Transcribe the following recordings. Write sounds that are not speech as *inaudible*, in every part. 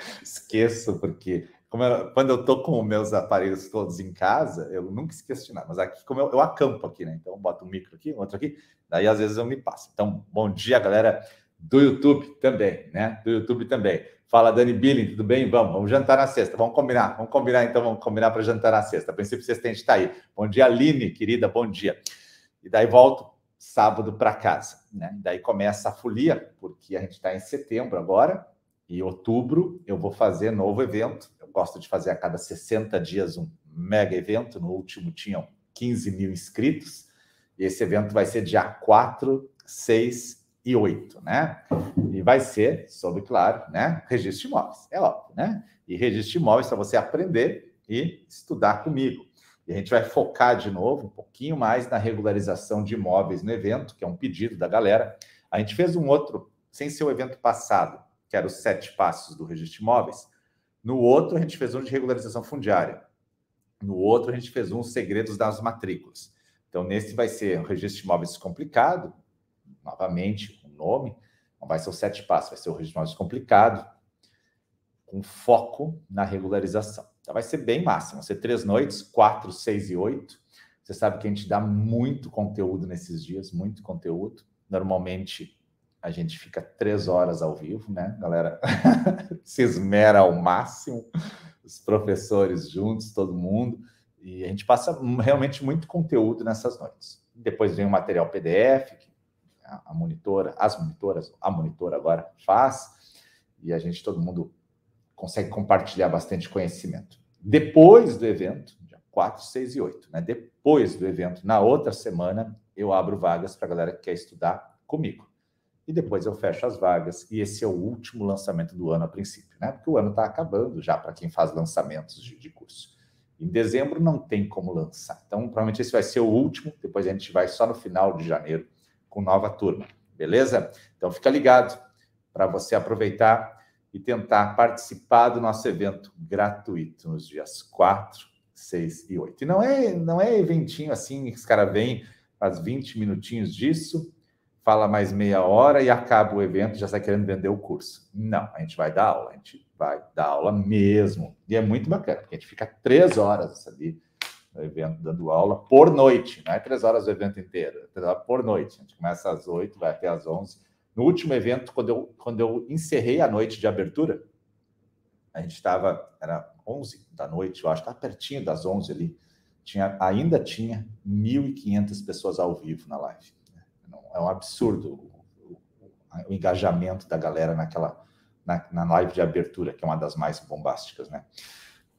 *laughs* Esqueço, porque eu, quando eu tô com meus aparelhos todos em casa, eu nunca esqueço de nada. Mas aqui, como eu, eu acampo aqui, né? Então, boto um micro aqui, outro aqui, daí às vezes eu me passo. Então, bom dia, galera do YouTube também, né? Do YouTube também. Fala, Dani Billing, tudo bem? Vamos, vamos jantar na sexta. Vamos combinar, vamos combinar então, vamos combinar para jantar na sexta. A princípio, sexta a gente está aí. Bom dia, Aline, querida, bom dia. E daí volto sábado para casa, né? Daí começa a folia, porque a gente está em setembro agora, e outubro eu vou fazer novo evento. Eu gosto de fazer a cada 60 dias um mega evento. No último tinham 15 mil inscritos. E esse evento vai ser dia 4, 6 e 8, né? E vai ser sobre, claro, né? Registro de imóveis, é óbvio, né? E registro de imóveis para você aprender e estudar comigo. E a gente vai focar de novo um pouquinho mais na regularização de imóveis no evento, que é um pedido da galera. A gente fez um outro, sem ser o evento passado, que era os sete passos do registro de imóveis. No outro, a gente fez um de regularização fundiária. No outro, a gente fez um segredos das matrículas. Então, nesse vai ser um registro de imóveis complicado, novamente, o um nome, não vai ser o sete passos, vai ser o registro de imóveis complicado, com foco na regularização. Então vai ser bem massa. Vão ser três noites, quatro, seis e oito. Você sabe que a gente dá muito conteúdo nesses dias, muito conteúdo. Normalmente a gente fica três horas ao vivo, né, galera? *laughs* Se esmera ao máximo, os professores juntos, todo mundo. E a gente passa realmente muito conteúdo nessas noites. Depois vem o material PDF, que a monitora, as monitoras, a monitora agora faz, e a gente, todo mundo consegue compartilhar bastante conhecimento. Depois do evento, dia 4, 6 e 8, né? Depois do evento, na outra semana, eu abro vagas para a galera que quer estudar comigo. E depois eu fecho as vagas, e esse é o último lançamento do ano a princípio, né? Porque o ano está acabando já para quem faz lançamentos de, de curso. Em dezembro não tem como lançar. Então, provavelmente esse vai ser o último, depois a gente vai só no final de janeiro com nova turma, beleza? Então fica ligado para você aproveitar e tentar participar do nosso evento gratuito nos dias 4, 6 e 8. E não é, não é eventinho assim, que os caras vêm, faz 20 minutinhos disso, fala mais meia hora e acaba o evento já sai querendo vender o curso. Não, a gente vai dar aula, a gente vai dar aula mesmo. E é muito bacana, porque a gente fica três horas ali no evento dando aula por noite, não é três horas o evento inteiro, é três horas por noite. A gente começa às oito, vai até às onze no último evento, quando eu, quando eu encerrei a noite de abertura, a gente estava, era 11 da noite, eu acho, estava pertinho das 11 ali, tinha, ainda tinha 1.500 pessoas ao vivo na live. É um absurdo o, engajamento da galera naquela na, na, live de abertura, que é uma das mais bombásticas, né?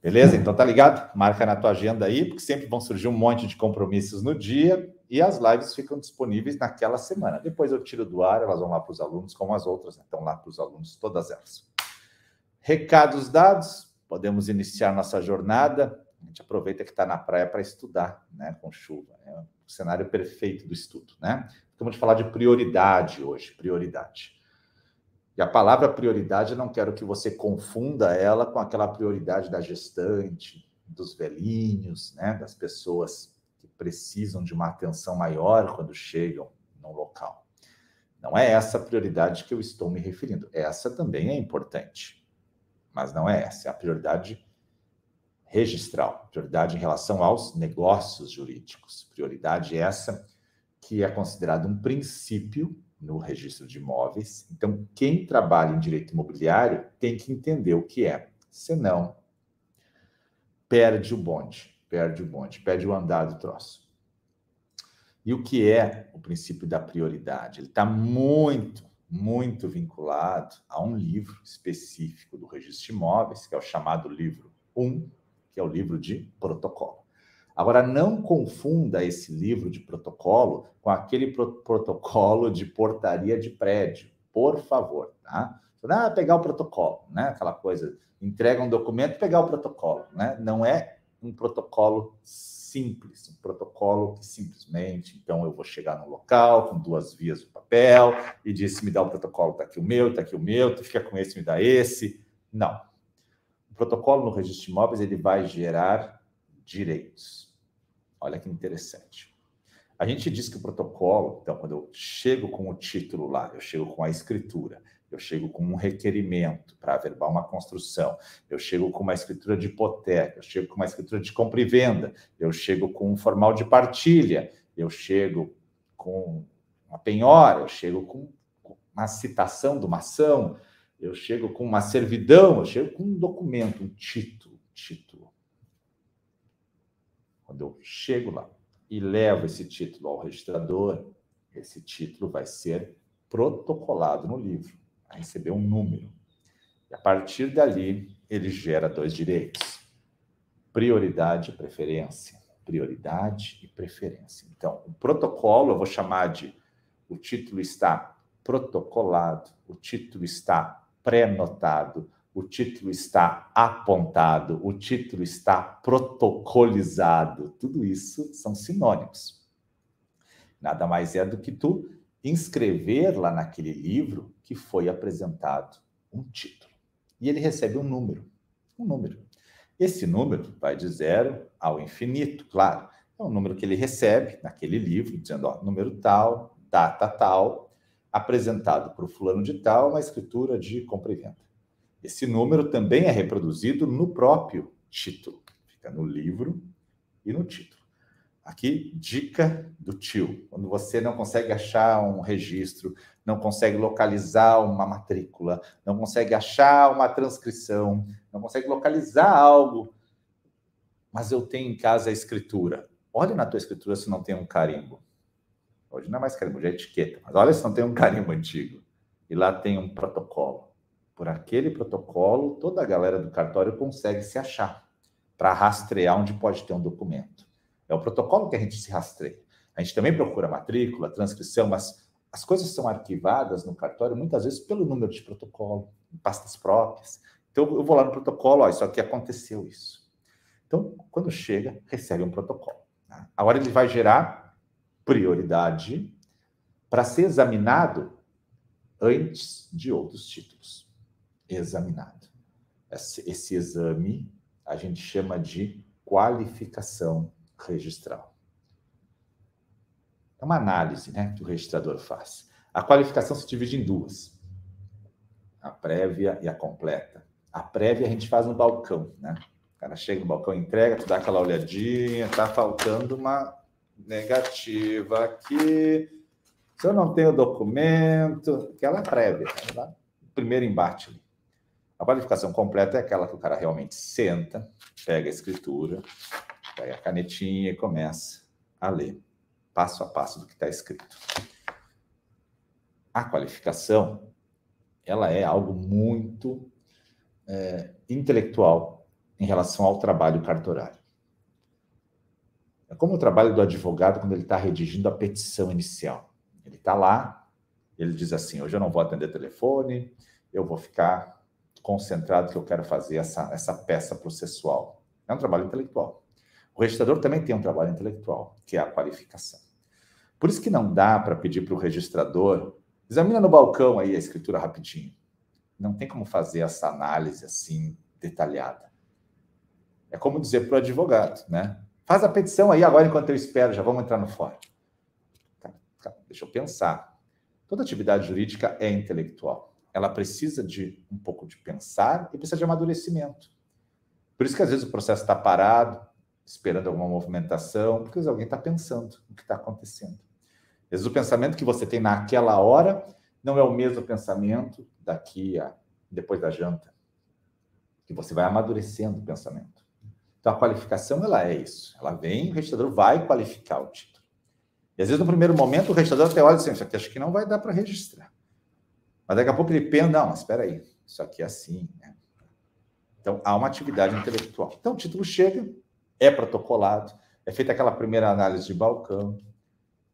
Beleza? Então tá ligado? Marca na tua agenda aí, porque sempre vão surgir um monte de compromissos no dia e as lives ficam disponíveis naquela semana. Depois eu tiro do ar, elas vão lá para os alunos, como as outras, né? estão lá para os alunos, todas elas. Recados dados, podemos iniciar nossa jornada. A gente aproveita que está na praia para estudar, né? Com chuva. É o cenário perfeito do estudo, né? Vamos falar de prioridade hoje, prioridade. E a palavra prioridade, eu não quero que você confunda ela com aquela prioridade da gestante, dos velhinhos, né, das pessoas que precisam de uma atenção maior quando chegam no local. Não é essa a prioridade que eu estou me referindo. Essa também é importante, mas não é essa. É a prioridade registral, prioridade em relação aos negócios jurídicos. Prioridade essa que é considerado um princípio no registro de imóveis. Então, quem trabalha em direito imobiliário tem que entender o que é. Senão, perde o bonde, perde o bonde, perde o andar do troço. E o que é o princípio da prioridade? Ele está muito, muito vinculado a um livro específico do registro de imóveis, que é o chamado livro 1, que é o livro de protocolo. Agora, não confunda esse livro de protocolo com aquele pro protocolo de portaria de prédio, por favor, tá? Ah, pegar o protocolo, né? Aquela coisa, entrega um documento, pegar o protocolo, né? Não é um protocolo simples, um protocolo que simplesmente, então eu vou chegar no local com duas vias do papel e disse, me dá o protocolo, tá aqui o meu, tá aqui o meu, tu fica com esse, me dá esse. Não. O protocolo no registro de imóveis, ele vai gerar direitos. Olha que interessante. A gente diz que o protocolo, então, quando eu chego com o título lá, eu chego com a escritura, eu chego com um requerimento para averbar uma construção, eu chego com uma escritura de hipoteca, eu chego com uma escritura de compra e venda, eu chego com um formal de partilha, eu chego com uma penhora, eu chego com uma citação de uma ação, eu chego com uma servidão, eu chego com um documento, um título, título. Quando eu chego lá e levo esse título ao registrador, esse título vai ser protocolado no livro, vai receber um número. E a partir dali, ele gera dois direitos: prioridade e preferência. Prioridade e preferência. Então, o protocolo eu vou chamar de o título está protocolado, o título está pré-notado, o título está apontado, o título está protocolizado. Tudo isso são sinônimos. Nada mais é do que tu inscrever lá naquele livro que foi apresentado um título. E ele recebe um número. Um número. Esse número vai de zero ao infinito, claro. É um número que ele recebe naquele livro, dizendo, ó, número tal, data tal, apresentado para o fulano de tal, uma escritura de compra e venda. Esse número também é reproduzido no próprio título. Fica no livro e no título. Aqui, dica do tio. Quando você não consegue achar um registro, não consegue localizar uma matrícula, não consegue achar uma transcrição, não consegue localizar algo, mas eu tenho em casa a escritura. Olha na tua escritura se não tem um carimbo. Hoje não é mais carimbo, já é etiqueta. Mas olha se não tem um carimbo antigo. E lá tem um protocolo. Por aquele protocolo, toda a galera do cartório consegue se achar para rastrear onde pode ter um documento. É o protocolo que a gente se rastreia. A gente também procura matrícula, transcrição, mas as coisas são arquivadas no cartório muitas vezes pelo número de protocolo, em pastas próprias. Então eu vou lá no protocolo, ó, isso aqui aconteceu isso. Então, quando chega, recebe um protocolo. Tá? Agora ele vai gerar prioridade para ser examinado antes de outros títulos. Examinado. Esse, exame a gente chama de qualificação registral. É uma análise né, que o registrador faz. A qualificação se divide em duas: a prévia e a completa. A prévia a gente faz no balcão, né? O cara chega no balcão, entrega, tu dá aquela olhadinha, tá faltando uma negativa aqui. Se eu não tenho documento, aquela prévia, tá? primeiro embate. Ali. A qualificação completa é aquela que o cara realmente senta, pega a escritura, pega a canetinha e começa a ler, passo a passo do que está escrito. A qualificação, ela é algo muito é, intelectual em relação ao trabalho cartorário. É como o trabalho do advogado quando ele está redigindo a petição inicial. Ele está lá, ele diz assim: hoje eu não vou atender telefone, eu vou ficar concentrado que eu quero fazer essa, essa peça processual. É um trabalho intelectual. O registrador também tem um trabalho intelectual, que é a qualificação. Por isso que não dá para pedir para o registrador, examina no balcão aí a escritura rapidinho. Não tem como fazer essa análise assim detalhada. É como dizer para o advogado, né? Faz a petição aí agora enquanto eu espero, já vamos entrar no fórum. Deixa eu pensar. Toda atividade jurídica é intelectual. Ela precisa de um pouco de pensar e precisa de amadurecimento. Por isso que às vezes o processo está parado, esperando alguma movimentação, porque alguém está pensando o que está acontecendo. Às vezes o pensamento que você tem naquela hora não é o mesmo pensamento daqui a depois da janta. Que você vai amadurecendo o pensamento. Então, a qualificação, ela é isso. Ela vem, o registrador vai qualificar o título. E, às vezes, no primeiro momento, o registrador até olha assim, acho que não vai dar para registrar. Mas, daqui a pouco, ele pensa, não, mas espera aí, isso aqui é assim. Né? Então, há uma atividade intelectual. Então, o título chega, é protocolado, é feita aquela primeira análise de balcão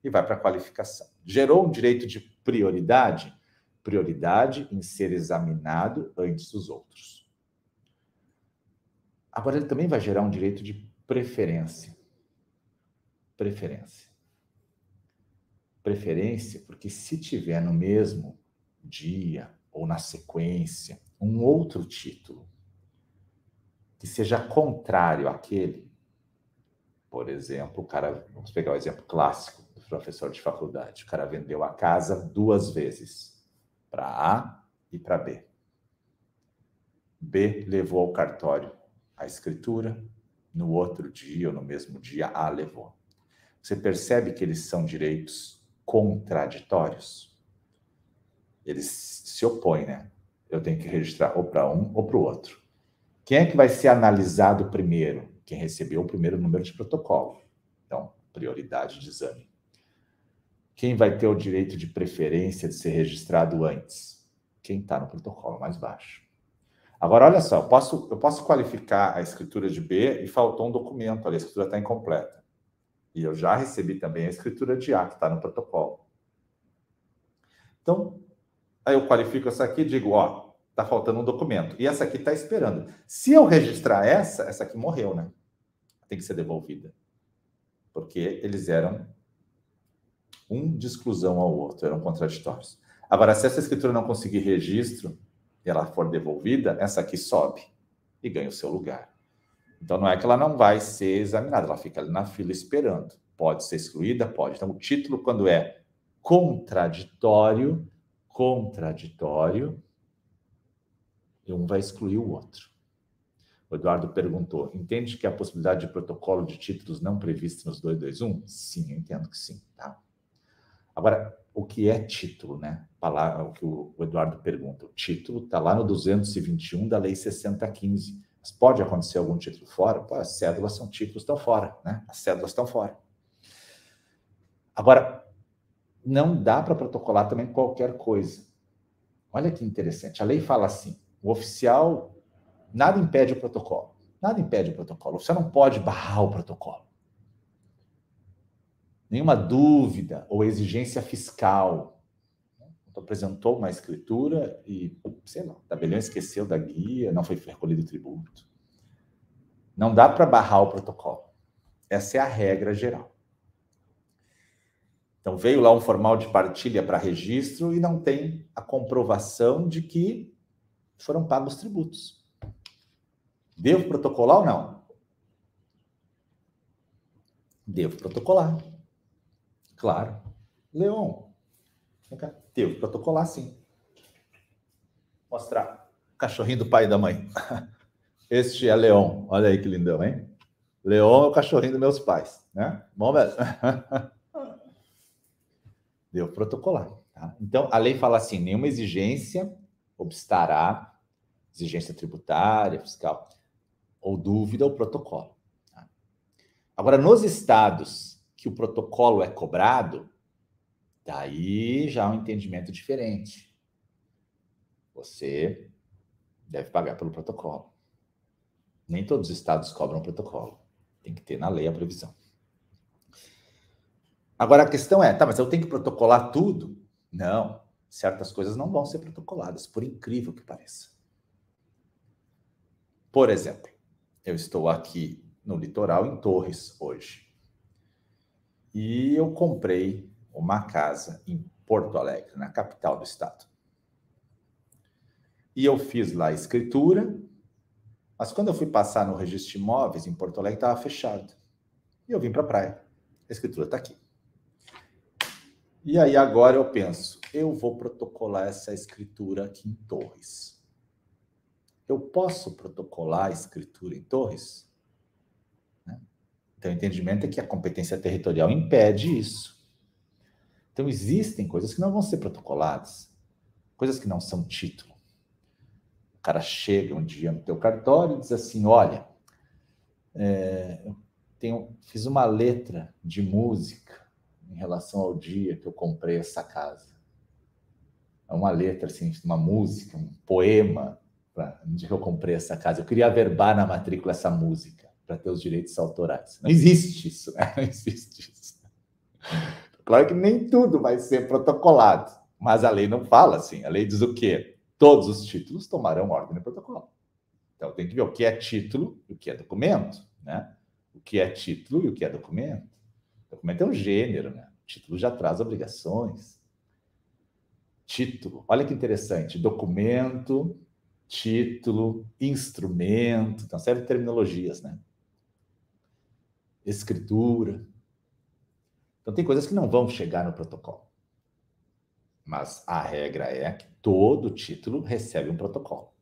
e vai para a qualificação. Gerou um direito de prioridade? Prioridade em ser examinado antes dos outros. Agora, ele também vai gerar um direito de preferência. Preferência. Preferência, porque se tiver no mesmo dia ou na sequência um outro título que seja contrário àquele, por exemplo, o cara, vamos pegar o exemplo clássico do professor de faculdade, o cara vendeu a casa duas vezes para A e para B. B levou ao cartório a escritura, no outro dia ou no mesmo dia A levou. Você percebe que eles são direitos contraditórios? Eles se opõem, né? Eu tenho que registrar ou para um ou para o outro. Quem é que vai ser analisado primeiro? Quem recebeu o primeiro número de protocolo. Então, prioridade de exame. Quem vai ter o direito de preferência de ser registrado antes? Quem está no protocolo mais baixo. Agora, olha só, eu posso, eu posso qualificar a escritura de B e faltou um documento ali, a escritura está incompleta. E eu já recebi também a escritura de A, que está no protocolo. Então, aí eu qualifico essa aqui e digo, ó, está faltando um documento. E essa aqui está esperando. Se eu registrar essa, essa aqui morreu, né? Tem que ser devolvida. Porque eles eram um de exclusão ao outro, eram contraditórios. Agora, se essa escritura não conseguir registro e ela for devolvida, essa aqui sobe e ganha o seu lugar. Então, não é que ela não vai ser examinada, ela fica ali na fila esperando. Pode ser excluída? Pode. Então, o título, quando é contraditório, contraditório, um vai excluir o outro. O Eduardo perguntou: entende que a possibilidade de protocolo de títulos não previsto nos 221? Sim, eu entendo que sim. Tá? Agora, o que é título, né? Palavra, o que o Eduardo pergunta. O título está lá no 221 da Lei 6015. Mas pode acontecer algum título fora? Pô, as cédulas são títulos, estão fora, né? As cédulas estão fora. Agora, não dá para protocolar também qualquer coisa. Olha que interessante. A lei fala assim: o oficial, nada impede o protocolo. Nada impede o protocolo. Você não pode barrar o protocolo nenhuma dúvida ou exigência fiscal. Apresentou uma escritura e, sei lá, o tabelião esqueceu da guia, não foi recolhido o tributo. Não dá para barrar o protocolo. Essa é a regra geral. Então, veio lá um formal de partilha para registro e não tem a comprovação de que foram pagos tributos. Devo protocolar ou não? Devo protocolar. Claro. Leon, vem cá. Devo protocolar sim. Mostrar. Cachorrinho do pai e da mãe. *laughs* Este é Leon. Olha aí que lindão, hein? Leon é o cachorrinho dos meus pais, né? Bom. *laughs* Devo protocolar. Tá? Então, a lei fala assim: nenhuma exigência obstará, exigência tributária, fiscal, ou dúvida ao protocolo. Tá? Agora, nos estados que o protocolo é cobrado, daí já é um entendimento diferente. Você deve pagar pelo protocolo. Nem todos os estados cobram protocolo. Tem que ter na lei a previsão. Agora a questão é, tá, mas eu tenho que protocolar tudo? Não, certas coisas não vão ser protocoladas, por incrível que pareça. Por exemplo, eu estou aqui no litoral em Torres hoje. E eu comprei uma casa em Porto Alegre, na capital do estado. E eu fiz lá a escritura, mas quando eu fui passar no registro de imóveis em Porto Alegre, estava fechado. E eu vim para a praia. A escritura está aqui. E aí agora eu penso, eu vou protocolar essa escritura aqui em Torres. Eu posso protocolar a escritura em Torres? Então, o entendimento é que a competência territorial impede isso. Então, existem coisas que não vão ser protocoladas, coisas que não são título. O cara chega um dia no teu cartório e diz assim: Olha, é, eu tenho, fiz uma letra de música em relação ao dia que eu comprei essa casa. É uma letra, assim, uma música, um poema, para no dia que eu comprei essa casa. Eu queria averbar na matrícula essa música para ter os direitos autorais. Não existe isso, né? *laughs* Não existe isso. Claro que nem tudo vai ser protocolado, mas a lei não fala assim. A lei diz o quê? Todos os títulos tomarão ordem no protocolo. Então tem que ver o que é título e o que é documento, né? O que é título e o que é documento. Documento é um gênero, né? O título já traz obrigações. Título, olha que interessante, documento, título, instrumento, então serve terminologias, né? escritura. Então, tem coisas que não vão chegar no protocolo. Mas a regra é que todo título recebe um protocolo.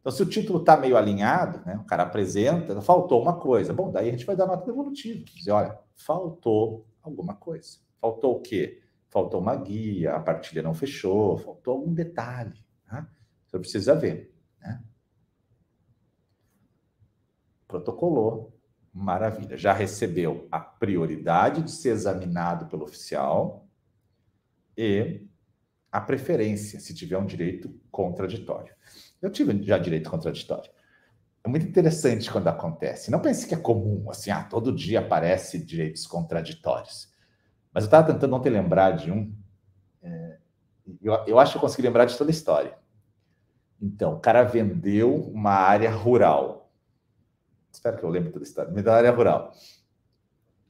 Então, se o título está meio alinhado, né, o cara apresenta, faltou uma coisa. Bom, daí a gente vai dar nota devolutiva. Dizer, olha, faltou alguma coisa. Faltou o quê? Faltou uma guia, a partilha não fechou, faltou algum detalhe. Tá? Você precisa ver. Né? Protocolou, maravilha. Já recebeu a prioridade de ser examinado pelo oficial e a preferência, se tiver um direito contraditório. Eu tive já direito contraditório. É muito interessante quando acontece. Não pense que é comum, assim, ah, todo dia aparece direitos contraditórios. Mas eu estava tentando ontem lembrar de um. É, eu, eu acho que eu consegui lembrar de toda a história. Então, o cara vendeu uma área rural. Espero que eu lembre toda a história. Vendeu uma área rural.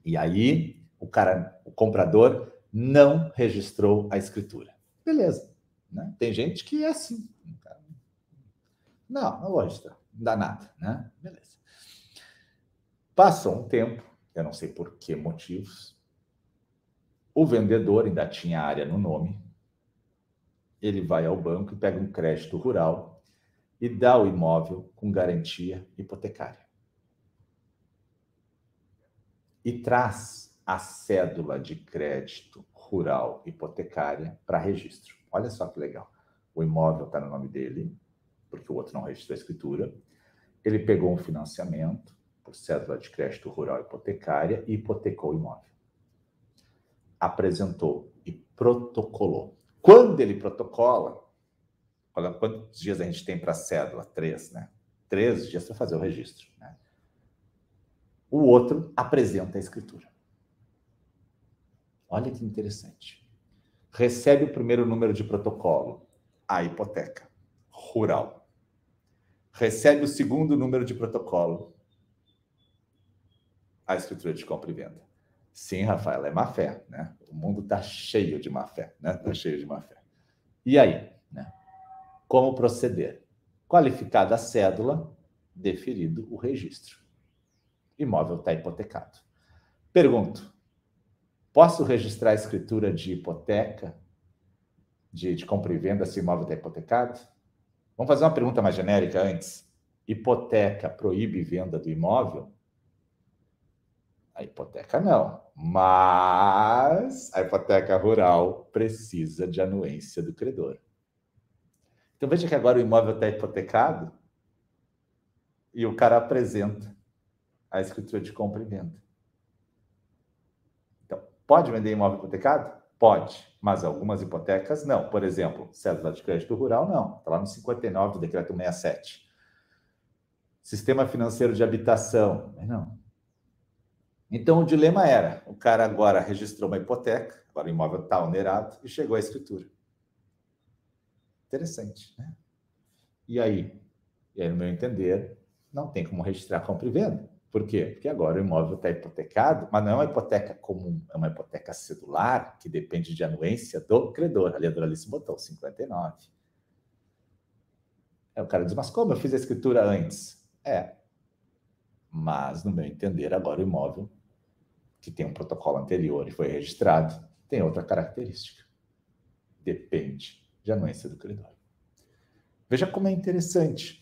E aí, o cara, o comprador, não registrou a escritura. Beleza. Né? Tem gente que é assim. Não, registrar. Não dá nada. Né? Beleza. Passou um tempo, eu não sei por que motivos, o vendedor ainda tinha área no nome. Ele vai ao banco e pega um crédito rural e dá o imóvel com garantia hipotecária. E traz a cédula de crédito rural hipotecária para registro. Olha só que legal. O imóvel está no nome dele, porque o outro não registrou a escritura. Ele pegou um financiamento por cédula de crédito rural hipotecária e hipotecou o imóvel apresentou e protocolou. Quando ele protocola, olha quantos dias a gente tem para a cédula? Três, né? Três dias para fazer o registro. Né? O outro apresenta a escritura. Olha que interessante. Recebe o primeiro número de protocolo, a hipoteca rural. Recebe o segundo número de protocolo, a escritura de compra e venda. Sim, Rafael, é má fé, né? O mundo está cheio de má fé, né? Está cheio de má fé. E aí, né? Como proceder? Qualificada a cédula, deferido o registro. Imóvel está hipotecado. Pergunto: posso registrar a escritura de hipoteca, de, de compra e venda, se o imóvel está hipotecado? Vamos fazer uma pergunta mais genérica antes. Hipoteca proíbe venda do imóvel? A hipoteca não, mas a hipoteca rural precisa de anuência do credor. Então veja que agora o imóvel está hipotecado e o cara apresenta a escritura de compra e venda. Então, pode vender imóvel hipotecado? Pode, mas algumas hipotecas não. Por exemplo, cédula de crédito rural não. Está lá no 59 do decreto 67. Sistema financeiro de habitação, não. Então o dilema era: o cara agora registrou uma hipoteca, agora o imóvel está onerado e chegou à escritura. Interessante, né? E aí? E aí, no meu entender, não tem como registrar compra e venda. Por quê? Porque agora o imóvel está hipotecado, mas não é uma hipoteca comum, é uma hipoteca cedular que depende de anuência do credor. Ali a Doralice botou 59. Aí o cara diz, mas como eu fiz a escritura antes? É. Mas, no meu entender, agora o imóvel que tem um protocolo anterior e foi registrado, tem outra característica. Depende de anuência do credor. Veja como é interessante.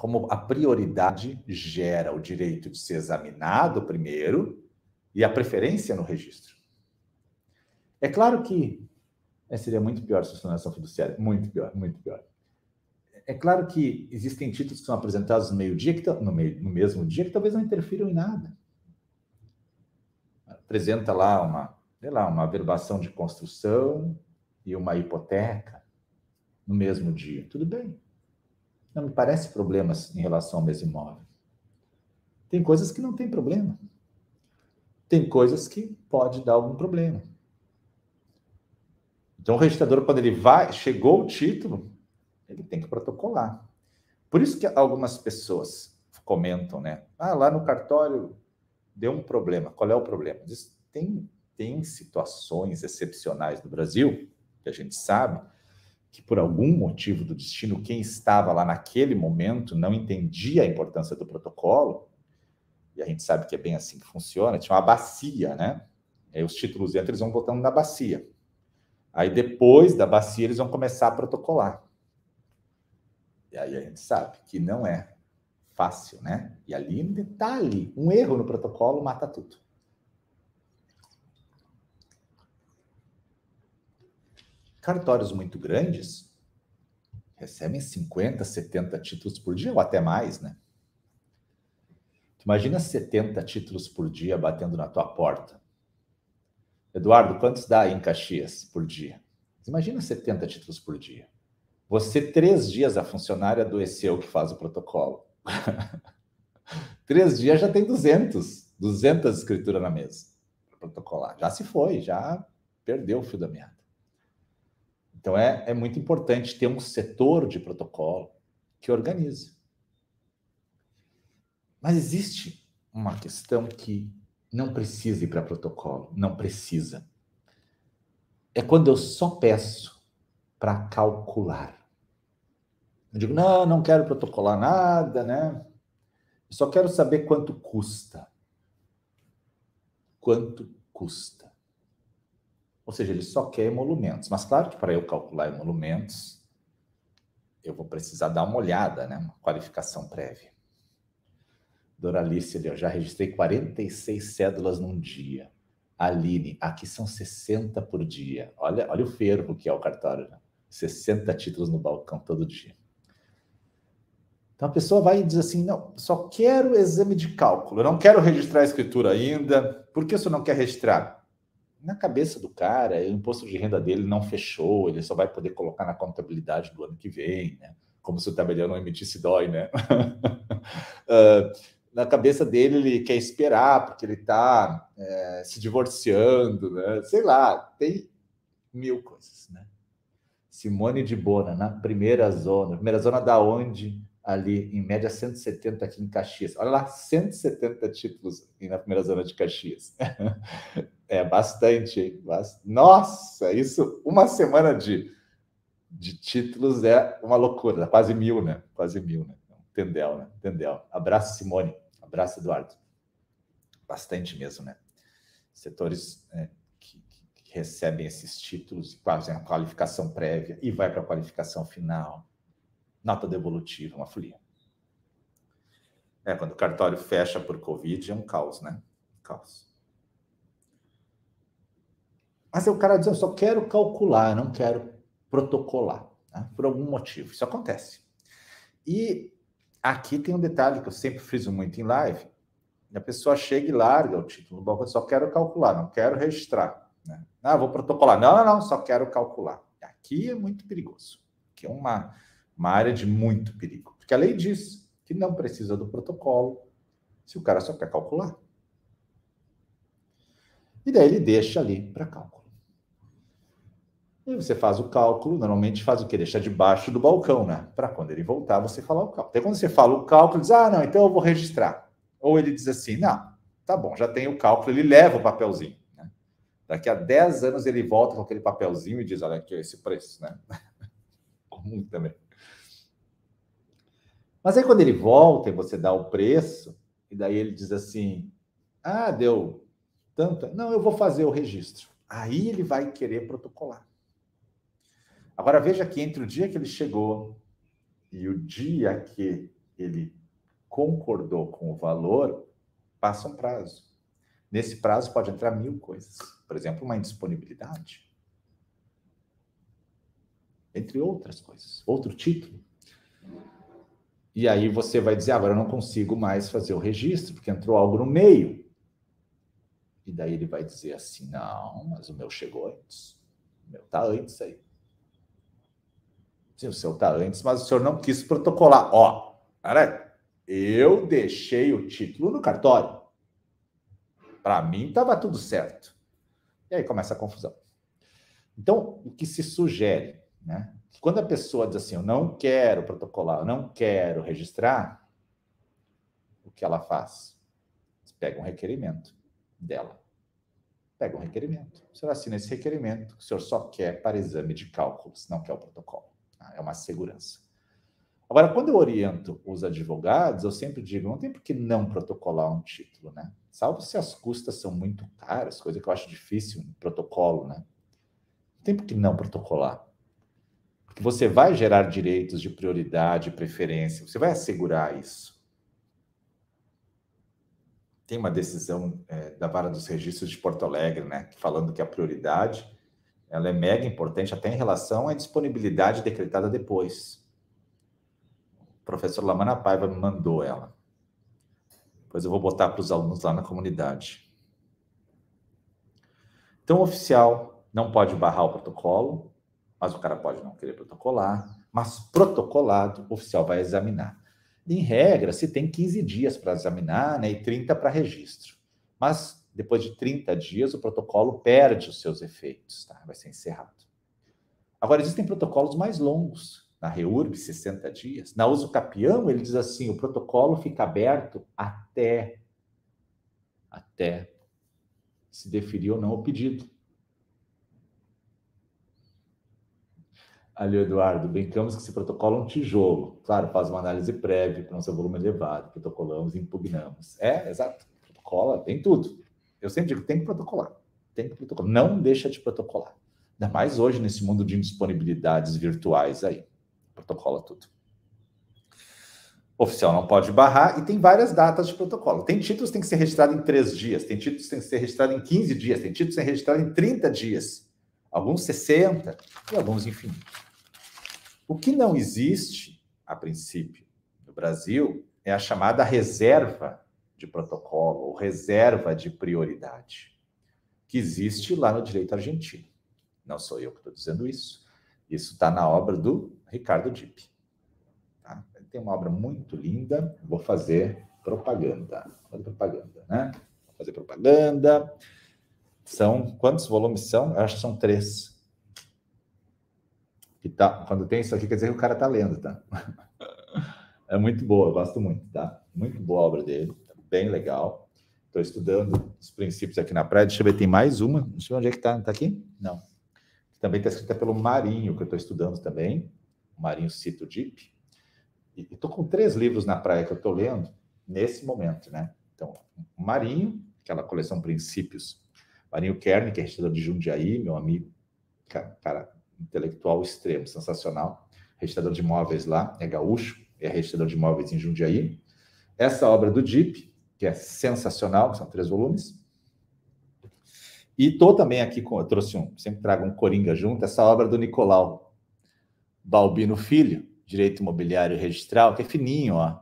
Como a prioridade gera o direito de ser examinado primeiro e a preferência no registro. É claro que é, seria muito pior se fosse fiduciária. Muito pior, muito pior. É claro que existem títulos que são apresentados no meio-dia, no, meio, no mesmo dia, que talvez não interfiram em nada apresenta lá uma, sei lá, uma verbação de construção e uma hipoteca no mesmo dia. Tudo bem. Não me parece problemas em relação ao mesmo imóvel. Tem coisas que não tem problema. Tem coisas que pode dar algum problema. Então, o registrador, quando ele vai, chegou o título, ele tem que protocolar. Por isso que algumas pessoas comentam, né? Ah, lá no cartório deu um problema. Qual é o problema? Diz, tem, tem situações excepcionais no Brasil, que a gente sabe, que por algum motivo do destino, quem estava lá naquele momento não entendia a importância do protocolo, e a gente sabe que é bem assim que funciona, tinha uma bacia, né? Aí os títulos entram, eles vão botando na bacia. Aí depois da bacia eles vão começar a protocolar. E aí a gente sabe que não é fácil, né? E ali um detalhe, um erro no protocolo mata tudo. Cartórios muito grandes recebem 50, 70 títulos por dia, ou até mais, né? Imagina 70 títulos por dia batendo na tua porta. Eduardo, quantos dá em Caxias por dia? Imagina 70 títulos por dia. Você, três dias, a funcionária adoeceu que faz o protocolo. *laughs* três dias já tem 200, 200 escrituras na mesa para protocolar. Já se foi, já perdeu o fio da merda. Então é, é muito importante ter um setor de protocolo que organize. Mas existe uma questão que não precisa ir para protocolo, não precisa. É quando eu só peço para calcular. Eu digo, não, não quero protocolar nada, né? Eu só quero saber quanto custa. Quanto custa. Ou seja, ele só quer emolumentos. Mas claro que para eu calcular emolumentos, eu vou precisar dar uma olhada, né? Uma qualificação prévia. Doralice ali, eu já registrei 46 cédulas num dia. Aline, aqui são 60 por dia. Olha, olha o fervo que é o cartório, né? 60 títulos no balcão todo dia. Então a pessoa vai e diz assim: não, só quero exame de cálculo, eu não quero registrar a escritura ainda. Por que você não quer registrar? Na cabeça do cara, o imposto de renda dele não fechou, ele só vai poder colocar na contabilidade do ano que vem, né? Como se o tabelião não emitisse dói, né? uh, *laughs* na cabeça dele ele quer esperar porque ele está é, se divorciando, né? sei lá, tem mil coisas, né? Simone de Bona, na primeira zona. Primeira zona da onde? Ali, em média, 170 aqui em Caxias. Olha lá, 170 títulos na primeira zona de Caxias. *laughs* é bastante, hein? Nossa, isso, uma semana de, de títulos é uma loucura, quase mil, né? Quase mil, né? Tendel, né? Tendel. Abraço, Simone. Abraço, Eduardo. Bastante mesmo, né? Setores é, que, que, recebem esses títulos, fazem a qualificação prévia e vai para a qualificação final. Nota devolutiva, uma folia. É, quando o cartório fecha por Covid, é um caos, né? Caos. Mas o cara diz, eu só quero calcular, não quero protocolar, né? por algum motivo. Isso acontece. E Aqui tem um detalhe que eu sempre friso muito em live. A pessoa chega e larga o título no balcão, só quero calcular, não quero registrar. Né? Ah, vou protocolar. Não, não, não, só quero calcular. Aqui é muito perigoso. Aqui é uma, uma área de muito perigo. Porque a lei diz que não precisa do protocolo se o cara só quer calcular. E daí ele deixa ali para cálculo. E você faz o cálculo, normalmente faz o quê? Deixa debaixo do balcão, né? Para quando ele voltar, você falar o cálculo. Até quando você fala o cálculo, diz, ah, não, então eu vou registrar. Ou ele diz assim, não, tá bom, já tem o cálculo, ele leva o papelzinho. Né? Daqui a 10 anos ele volta com aquele papelzinho e diz, olha aqui, esse preço, né? *laughs* Comum também. Mas aí quando ele volta e você dá o preço, e daí ele diz assim, ah, deu tanto, não, eu vou fazer o registro. Aí ele vai querer protocolar. Agora veja que entre o dia que ele chegou e o dia que ele concordou com o valor, passa um prazo. Nesse prazo pode entrar mil coisas. Por exemplo, uma indisponibilidade. Entre outras coisas. Outro título. E aí você vai dizer, agora eu não consigo mais fazer o registro, porque entrou algo no meio. E daí ele vai dizer assim, não, mas o meu chegou antes. O meu está antes aí. Sim, o senhor está antes, mas o senhor não quis protocolar. Ó, cara, eu deixei o título no cartório. Para mim estava tudo certo. E aí começa a confusão. Então, o que se sugere, né? Quando a pessoa diz assim, eu não quero protocolar, eu não quero registrar, o que ela faz? Pega um requerimento dela. Pega um requerimento. O senhor assina esse requerimento, o senhor só quer para exame de cálculos, não quer o protocolo. É uma segurança. Agora, quando eu oriento os advogados, eu sempre digo, não tem por que não protocolar um título, né? Salvo se as custas são muito caras, coisa que eu acho difícil protocolo, né? Não tem por que não protocolar. Porque você vai gerar direitos de prioridade, preferência, você vai assegurar isso. Tem uma decisão é, da Vara dos Registros de Porto Alegre, né, falando que a prioridade ela é mega importante até em relação à disponibilidade decretada depois. O professor Lamana Paiva me mandou ela. Depois eu vou botar para os alunos lá na comunidade. Então, o oficial não pode barrar o protocolo, mas o cara pode não querer protocolar, mas protocolado, o oficial vai examinar. Em regra, se tem 15 dias para examinar né, e 30 para registro. Mas depois de 30 dias, o protocolo perde os seus efeitos, tá? vai ser encerrado. Agora, existem protocolos mais longos. Na REURB, 60 dias. Na uso capião, ele diz assim: o protocolo fica aberto até, até se deferir ou não o pedido. Ali, Eduardo, brincamos que esse protocolo é um tijolo. Claro, faz uma análise prévia para não ser volume elevado, protocolamos impugnamos. É, exato. Protocola, tem tudo. Eu sempre digo, tem que protocolar. Tem que protocolar. Não deixa de protocolar. Ainda mais hoje, nesse mundo de indisponibilidades virtuais aí. Protocola tudo. Oficial não pode barrar e tem várias datas de protocolo. Tem títulos que tem que ser registrado em três dias, tem títulos que tem que ser registrado em 15 dias, tem títulos que tem que ser registrado em 30 dias, alguns 60 e alguns infinitos. O que não existe, a princípio, no Brasil, é a chamada reserva de protocolo ou reserva de prioridade, que existe lá no direito argentino. Não sou eu que estou dizendo isso. Isso está na obra do Ricardo Dipp. Tá? Tem uma obra muito linda. Vou fazer propaganda. Fazer propaganda, né? Vou fazer propaganda. São quantos volumes são? Eu acho que são três. Que tá, quando tem isso aqui, quer dizer que o cara está lendo, tá? *laughs* É muito boa, eu gosto muito, tá? Muito boa a obra dele bem legal. Estou estudando os princípios aqui na praia. Deixa eu ver, tem mais uma. Não sei onde é que está. Está aqui? Não. Também está escrita pelo Marinho, que eu estou estudando também. Marinho Cito Deep. E estou com três livros na praia que eu estou lendo nesse momento, né? Então, Marinho, aquela coleção Princípios. Marinho Kern, que é registrador de Jundiaí, meu amigo, cara, cara intelectual extremo, sensacional. Registrador de imóveis lá, é gaúcho, é registrador de imóveis em Jundiaí. Essa obra do DIP, que é sensacional, são três volumes. E estou também aqui com, eu trouxe um, sempre trago um Coringa junto, essa obra do Nicolau Balbino Filho, Direito Imobiliário Registral, que é fininho, ó.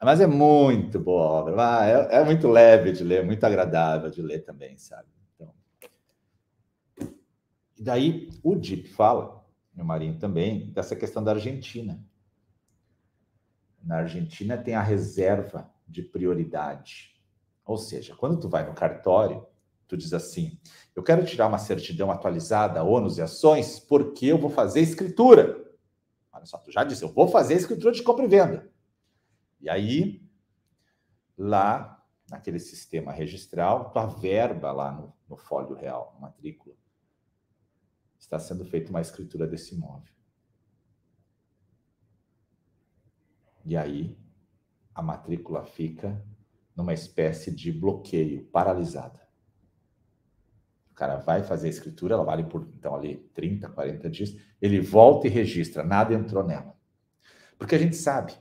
Mas é muito boa a obra, ah, é, é, muito leve de ler, muito agradável de ler também, sabe? Então, e daí o Dip fala, meu Marinho também, dessa questão da Argentina. Na Argentina tem a reserva de prioridade. Ou seja, quando tu vai no cartório, tu diz assim: eu quero tirar uma certidão atualizada, ônus e ações, porque eu vou fazer escritura. Olha só, tu já disse, eu vou fazer escritura de compra e venda. E aí, lá naquele sistema registral, tua verba lá no, no folho real, matrícula, está sendo feita uma escritura desse imóvel. E aí, a matrícula fica numa espécie de bloqueio, paralisada. O cara vai fazer a escritura, ela vale por, então, ali 30, 40 dias, ele volta e registra, nada entrou nela. Porque a gente sabe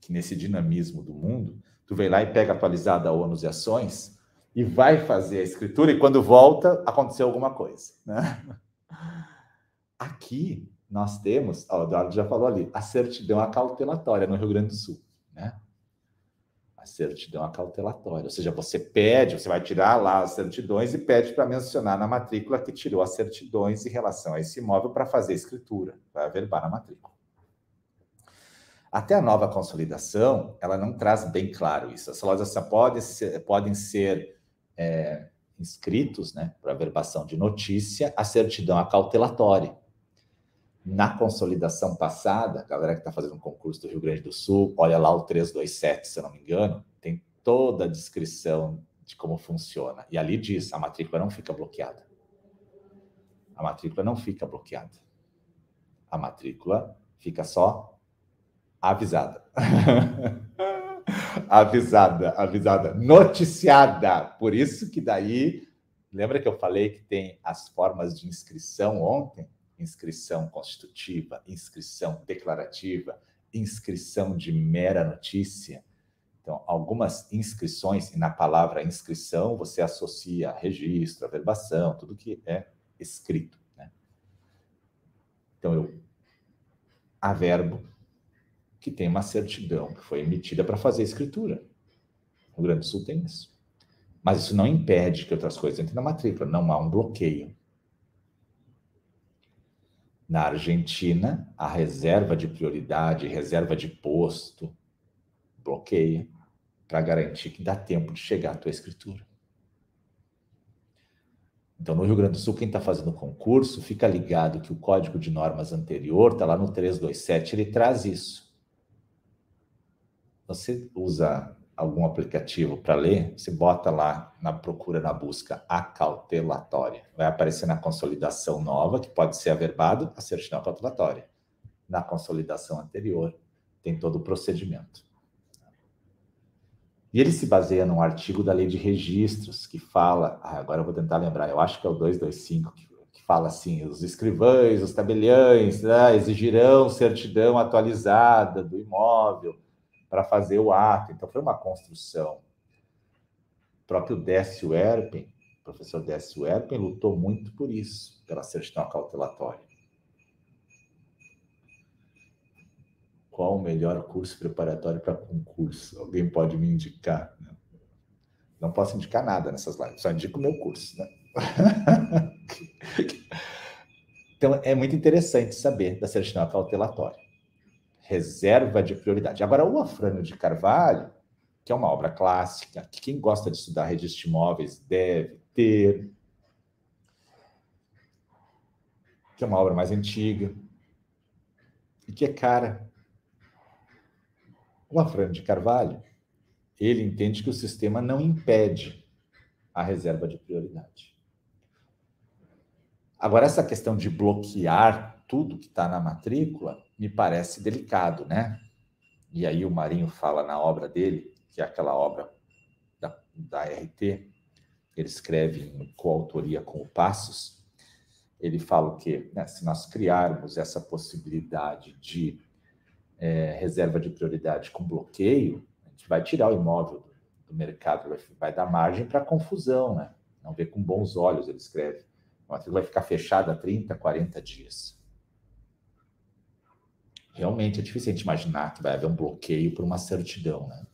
que nesse dinamismo do mundo, tu vem lá e pega atualizada ônus e ações e vai fazer a escritura e quando volta, aconteceu alguma coisa. Né? Aqui, nós temos, o Eduardo já falou ali, a certidão acautelatória no Rio Grande do Sul né? A certidão acautelatória, ou seja, você pede, você vai tirar lá as certidões e pede para mencionar na matrícula que tirou as certidões em relação a esse imóvel para fazer escritura, para averbar na matrícula. Até a nova consolidação, ela não traz bem claro isso. As lojas podem ser, podem ser é, inscritos né, para averbação de notícia a certidão acautelatória na consolidação passada, a galera que está fazendo um concurso do Rio Grande do Sul, olha lá o 327, se eu não me engano, tem toda a descrição de como funciona. E ali diz: a matrícula não fica bloqueada. A matrícula não fica bloqueada. A matrícula fica só avisada. *laughs* avisada, avisada, noticiada. Por isso que daí Lembra que eu falei que tem as formas de inscrição ontem? Inscrição constitutiva, inscrição declarativa, inscrição de mera notícia. Então, algumas inscrições, e na palavra inscrição você associa registro, averbação, tudo que é escrito. Né? Então, eu averbo que tem uma certidão que foi emitida para fazer a escritura. O Grande Sul tem isso. Mas isso não impede que outras coisas entrem na matrícula, não há um bloqueio. Na Argentina, a reserva de prioridade, reserva de posto, bloqueia para garantir que dá tempo de chegar à tua escritura. Então, no Rio Grande do Sul, quem está fazendo concurso, fica ligado que o código de normas anterior está lá no 327, ele traz isso. Você usa algum aplicativo para ler, você bota lá na procura, na busca, acautelatória. Vai aparecer na consolidação nova, que pode ser averbado, a certidão acautelatória. Na consolidação anterior, tem todo o procedimento. E ele se baseia num artigo da lei de registros, que fala, ah, agora eu vou tentar lembrar, eu acho que é o 225, que, que fala assim, os escrivães, os tabeliães, né, exigirão certidão atualizada do imóvel, para fazer o ato. Então, foi uma construção. O próprio Décio Erpen, o professor Décio Erpen, lutou muito por isso, pela certidão cautelatória. Qual o melhor curso preparatório para concurso? Alguém pode me indicar? Não posso indicar nada nessas lives, só indico o meu curso. Né? *laughs* então, é muito interessante saber da certidão cautelatória reserva de prioridade. Agora, o Afrânio de Carvalho, que é uma obra clássica, que quem gosta de estudar registro de imóveis deve ter, que é uma obra mais antiga e que é cara. O Afrânio de Carvalho, ele entende que o sistema não impede a reserva de prioridade. Agora, essa questão de bloquear tudo que está na matrícula me parece delicado, né? E aí o Marinho fala na obra dele, que é aquela obra da, da RT, ele escreve em coautoria com o Passos, ele fala que né, se nós criarmos essa possibilidade de é, reserva de prioridade com bloqueio, a gente vai tirar o imóvel do, do mercado, vai, vai, dar margem para confusão, né? Não vê com bons olhos, ele escreve. Matrícula vai ficar fechada 30, 40 dias realmente é difícil a gente imaginar que vai haver um bloqueio por uma certidão, né?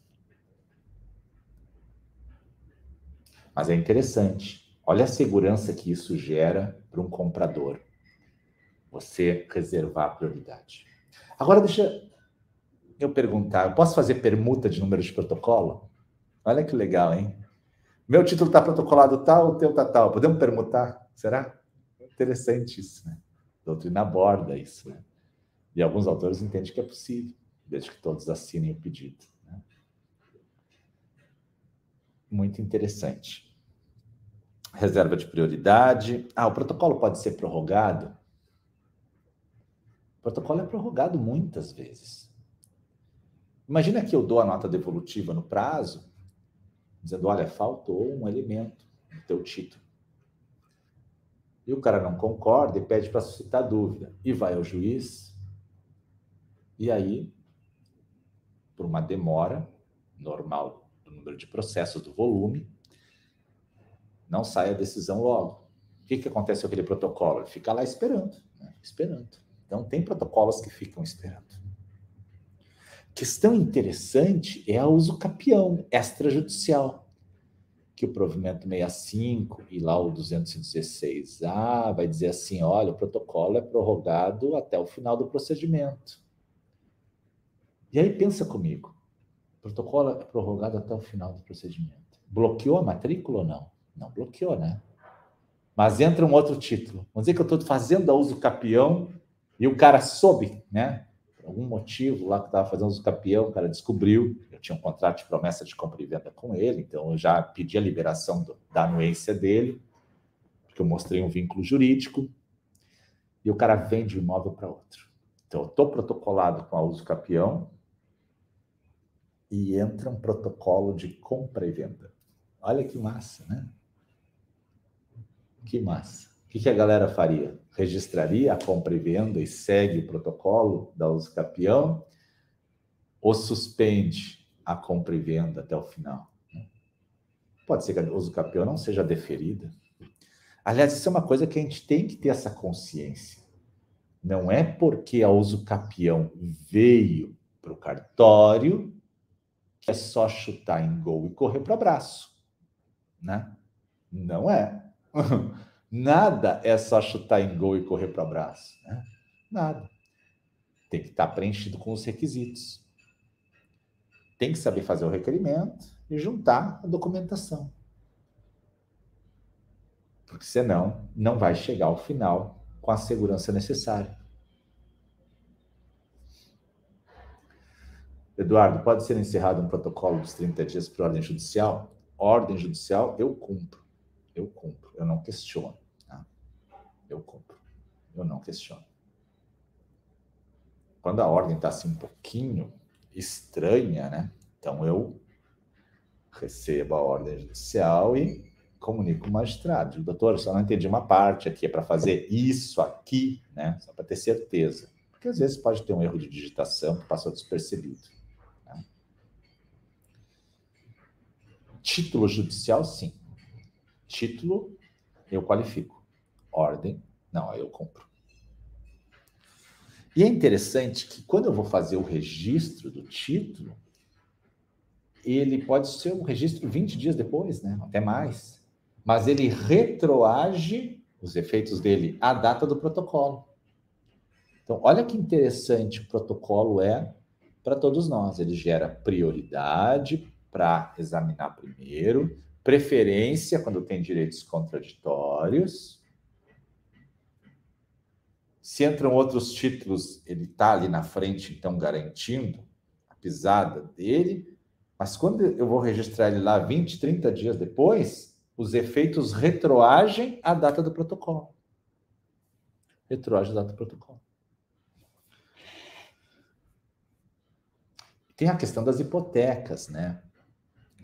Mas é interessante. Olha a segurança que isso gera para um comprador. Você reservar a prioridade. Agora deixa eu perguntar, eu posso fazer permuta de número de protocolo? Olha que legal, hein? Meu título está protocolado tal, o teu está tal. Podemos permutar? Será? Interessante isso, né? Doutrina aborda isso, né? E alguns autores entendem que é possível, desde que todos assinem o pedido. Né? Muito interessante. Reserva de prioridade. Ah, o protocolo pode ser prorrogado? O protocolo é prorrogado muitas vezes. Imagina que eu dou a nota devolutiva no prazo, dizendo: olha, faltou um elemento no teu título. E o cara não concorda e pede para suscitar dúvida. E vai ao juiz, e aí, por uma demora normal do número de processos, do volume, não sai a decisão logo. O que, que acontece com aquele protocolo? Ele fica lá esperando, né? esperando. Então, tem protocolos que ficam esperando. Questão interessante é a uso capião extrajudicial, que o provimento 65 e lá o 216A vai dizer assim: olha, o protocolo é prorrogado até o final do procedimento. E aí pensa comigo, o protocolo é prorrogado até o final do procedimento. Bloqueou a matrícula ou não? Não bloqueou, né? Mas entra um outro título. Vamos dizer que eu estou fazendo a uso capião e o cara soube, né? Por algum motivo lá que estava fazendo uso capião, o cara descobriu. Eu tinha um contrato de promessa de compra e venda com ele, então eu já pedi a liberação do, da anuência dele, porque eu mostrei um vínculo jurídico. E o cara vende o imóvel para outro. Então eu estou protocolado com a uso capião, e entra um protocolo de compra e venda. Olha que massa, né? Que massa. O que, que a galera faria? Registraria a compra e venda e segue o protocolo da uso capião? Ou suspende a compra e venda até o final? Pode ser que a uso capião não seja deferida. Aliás, isso é uma coisa que a gente tem que ter essa consciência. Não é porque a uso capião veio para o cartório que é só chutar em gol e correr para o abraço. Né? Não é. *laughs* Nada é só chutar em gol e correr para o abraço. Né? Nada. Tem que estar preenchido com os requisitos. Tem que saber fazer o requerimento e juntar a documentação. Porque senão não vai chegar ao final com a segurança necessária. Eduardo, pode ser encerrado um protocolo dos 30 dias por ordem judicial? Ordem judicial, eu cumpro. Eu cumpro. Eu não questiono. Tá? Eu cumpro. Eu não questiono. Quando a ordem está assim um pouquinho estranha, né? Então eu recebo a ordem judicial e comunico o magistrado. Doutor, só não entendi uma parte aqui, é para fazer isso aqui, né? Só para ter certeza. Porque às vezes pode ter um erro de digitação que passou despercebido. Né? Título judicial, sim. Título, eu qualifico. Ordem, não, aí eu compro. E é interessante que quando eu vou fazer o registro do título, ele pode ser um registro 20 dias depois, né? até mais. Mas ele retroage os efeitos dele à data do protocolo. Então, olha que interessante o protocolo é para todos nós. Ele gera prioridade para examinar primeiro, preferência quando tem direitos contraditórios. Se entram outros títulos, ele está ali na frente, então garantindo a pisada dele. Mas quando eu vou registrar ele lá 20, 30 dias depois, os efeitos retroagem à data do protocolo. Retroagem à data do protocolo. Tem a questão das hipotecas, né?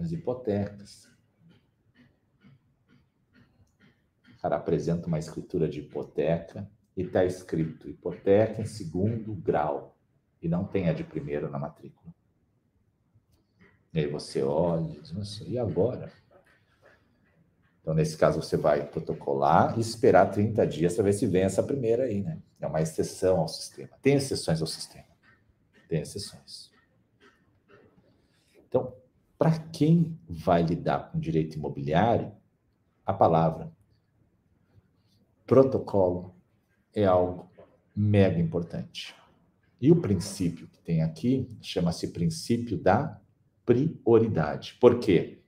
As hipotecas. O cara apresenta uma escritura de hipoteca e está escrito hipoteca em segundo grau e não tem a de primeiro na matrícula. E aí você olha e diz, e agora? Então, nesse caso, você vai protocolar e esperar 30 dias para ver se vem essa primeira aí, né? É uma exceção ao sistema. Tem exceções ao sistema. Tem exceções. Então, para quem vai lidar com direito imobiliário, a palavra protocolo é algo mega importante. E o princípio que tem aqui chama-se princípio da prioridade. Por quê?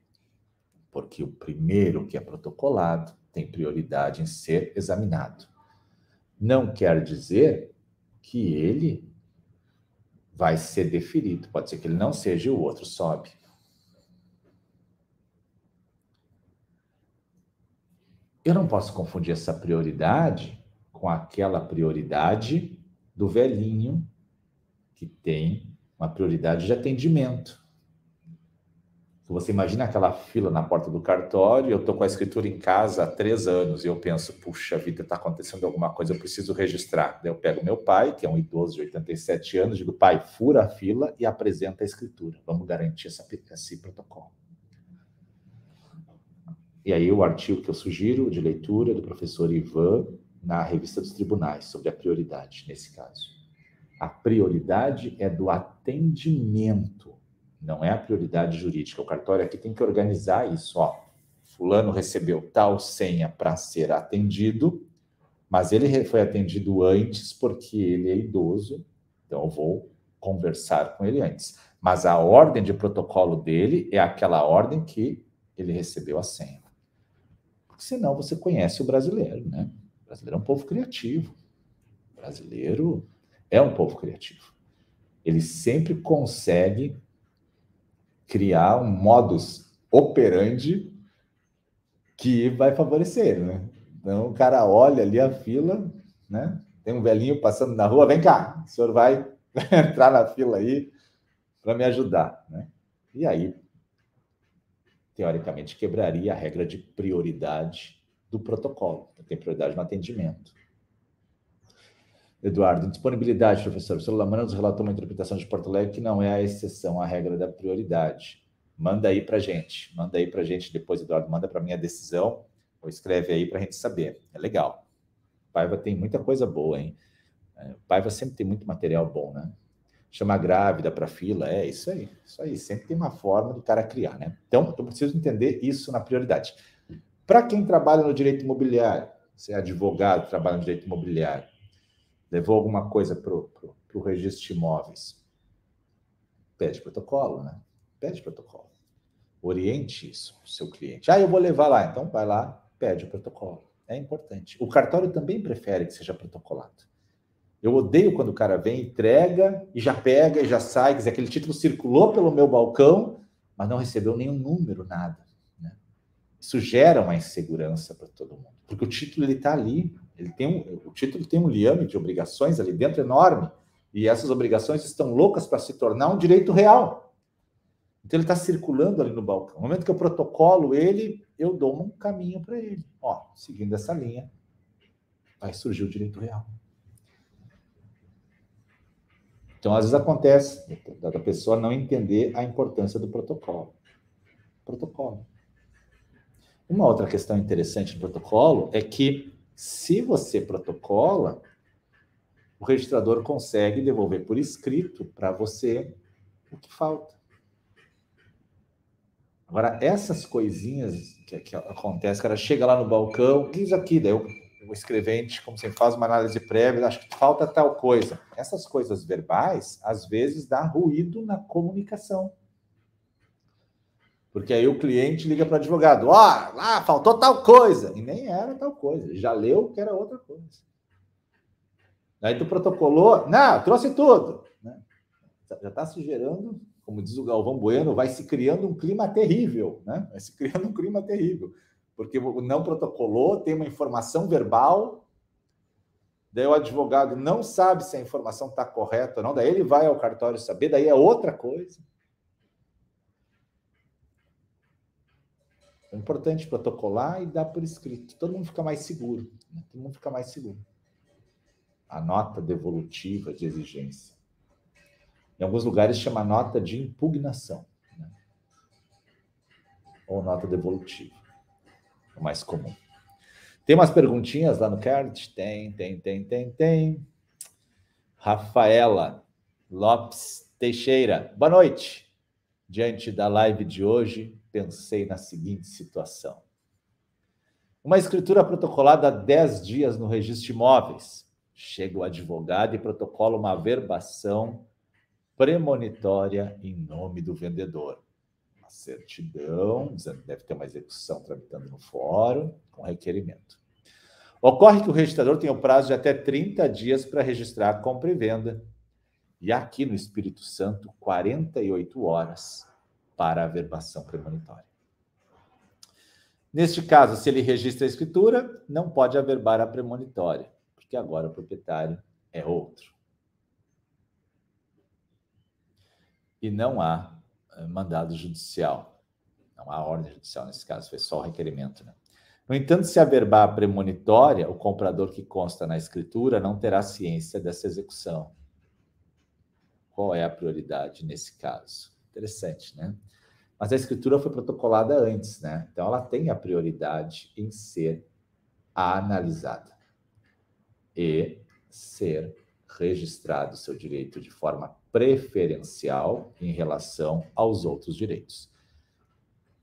Porque o primeiro que é protocolado tem prioridade em ser examinado. Não quer dizer que ele vai ser deferido. Pode ser que ele não seja e o outro sobe. Eu não posso confundir essa prioridade com aquela prioridade do velhinho que tem uma prioridade de atendimento. Você imagina aquela fila na porta do cartório, eu estou com a escritura em casa há três anos e eu penso, puxa vida, está acontecendo alguma coisa, eu preciso registrar. Daí eu pego meu pai, que é um idoso de 87 anos, digo, pai, fura a fila e apresenta a escritura. Vamos garantir essa, esse protocolo. E aí o artigo que eu sugiro de leitura do professor Ivan na revista dos tribunais, sobre a prioridade, nesse caso. A prioridade é do atendimento não é a prioridade jurídica. O cartório aqui tem que organizar isso. Ó, fulano recebeu tal senha para ser atendido, mas ele foi atendido antes porque ele é idoso, então eu vou conversar com ele antes. Mas a ordem de protocolo dele é aquela ordem que ele recebeu a senha. Senão você conhece o brasileiro, né? O brasileiro é um povo criativo. O brasileiro é um povo criativo. Ele sempre consegue criar um modus operandi que vai favorecer, né? Então o cara olha ali a fila, né? Tem um velhinho passando na rua, vem cá, o senhor vai *laughs* entrar na fila aí para me ajudar, né? E aí, teoricamente, quebraria a regra de prioridade do protocolo. Então, tem prioridade no atendimento. Eduardo, disponibilidade, professor. O celular nos relatou uma interpretação de Porto Alegre que não é a exceção à regra da prioridade. Manda aí para gente. Manda aí para gente depois, Eduardo. Manda para mim a decisão ou escreve aí para a gente saber. É legal. Paiva tem muita coisa boa, hein? É, Paiva sempre tem muito material bom, né? Chamar grávida para fila, é isso aí. Isso aí. Sempre tem uma forma do cara criar, né? Então, eu preciso entender isso na prioridade. Para quem trabalha no direito imobiliário, você é advogado, trabalha no direito imobiliário, levou alguma coisa para o registro de imóveis, pede protocolo, né? Pede protocolo. Oriente isso o seu cliente. Ah, eu vou levar lá. Então, vai lá, pede o protocolo. É importante. O cartório também prefere que seja protocolado. Eu odeio quando o cara vem, entrega e já pega e já sai. Quer dizer, aquele título circulou pelo meu balcão, mas não recebeu nenhum número, nada. Né? Isso gera uma insegurança para todo mundo. Porque o título ele está ali. Ele tem um, o título tem um liame de obrigações ali dentro enorme. E essas obrigações estão loucas para se tornar um direito real. Então ele está circulando ali no balcão. No momento que eu protocolo ele, eu dou um caminho para ele. Ó, seguindo essa linha, vai surgir o direito real. Então, às vezes acontece da pessoa não entender a importância do protocolo. Protocolo. Uma outra questão interessante do protocolo é que, se você protocola, o registrador consegue devolver por escrito para você o que falta. Agora, essas coisinhas que, que acontecem, o cara chega lá no balcão, diz aqui, daí o, escrevente, como você faz uma análise prévia, acho que falta tal coisa. Essas coisas verbais, às vezes, dá ruído na comunicação. Porque aí o cliente liga para o advogado, ó, oh, lá faltou tal coisa. E nem era tal coisa, já leu que era outra coisa. Aí tu protocolou, não, trouxe tudo. Né? Já está se gerando como diz o Galvão Bueno, vai se criando um clima terrível, né? Vai se criando um clima terrível, porque não protocolou, tem uma informação verbal, daí o advogado não sabe se a informação está correta ou não, daí ele vai ao cartório saber, daí é outra coisa. É importante protocolar e dar por escrito. Todo mundo fica mais seguro. Né? Todo mundo fica mais seguro. A nota devolutiva de exigência. Em alguns lugares chama nota de impugnação. Né? Ou nota devolutiva. É o mais comum. Tem umas perguntinhas lá no card? Tem, tem, tem, tem, tem. Rafaela Lopes Teixeira. Boa noite. Diante da live de hoje, pensei na seguinte situação. Uma escritura protocolada há 10 dias no registro de imóveis. Chega o advogado e protocola uma verbação premonitória em nome do vendedor. Certidão, deve ter uma execução tramitando no fórum, com requerimento. Ocorre que o registrador tem o prazo de até 30 dias para registrar a compra e venda. E aqui no Espírito Santo, 48 horas para a verbação premonitória. Neste caso, se ele registra a escritura, não pode averbar a premonitória, porque agora o proprietário é outro. e não há mandado judicial. Não há ordem judicial nesse caso, foi só o requerimento. Né? No entanto, se a premonitória, o comprador que consta na escritura não terá ciência dessa execução. Qual é a prioridade nesse caso? Interessante, né? Mas a escritura foi protocolada antes, né? Então ela tem a prioridade em ser analisada e ser registrado seu direito de forma preferencial em relação aos outros direitos.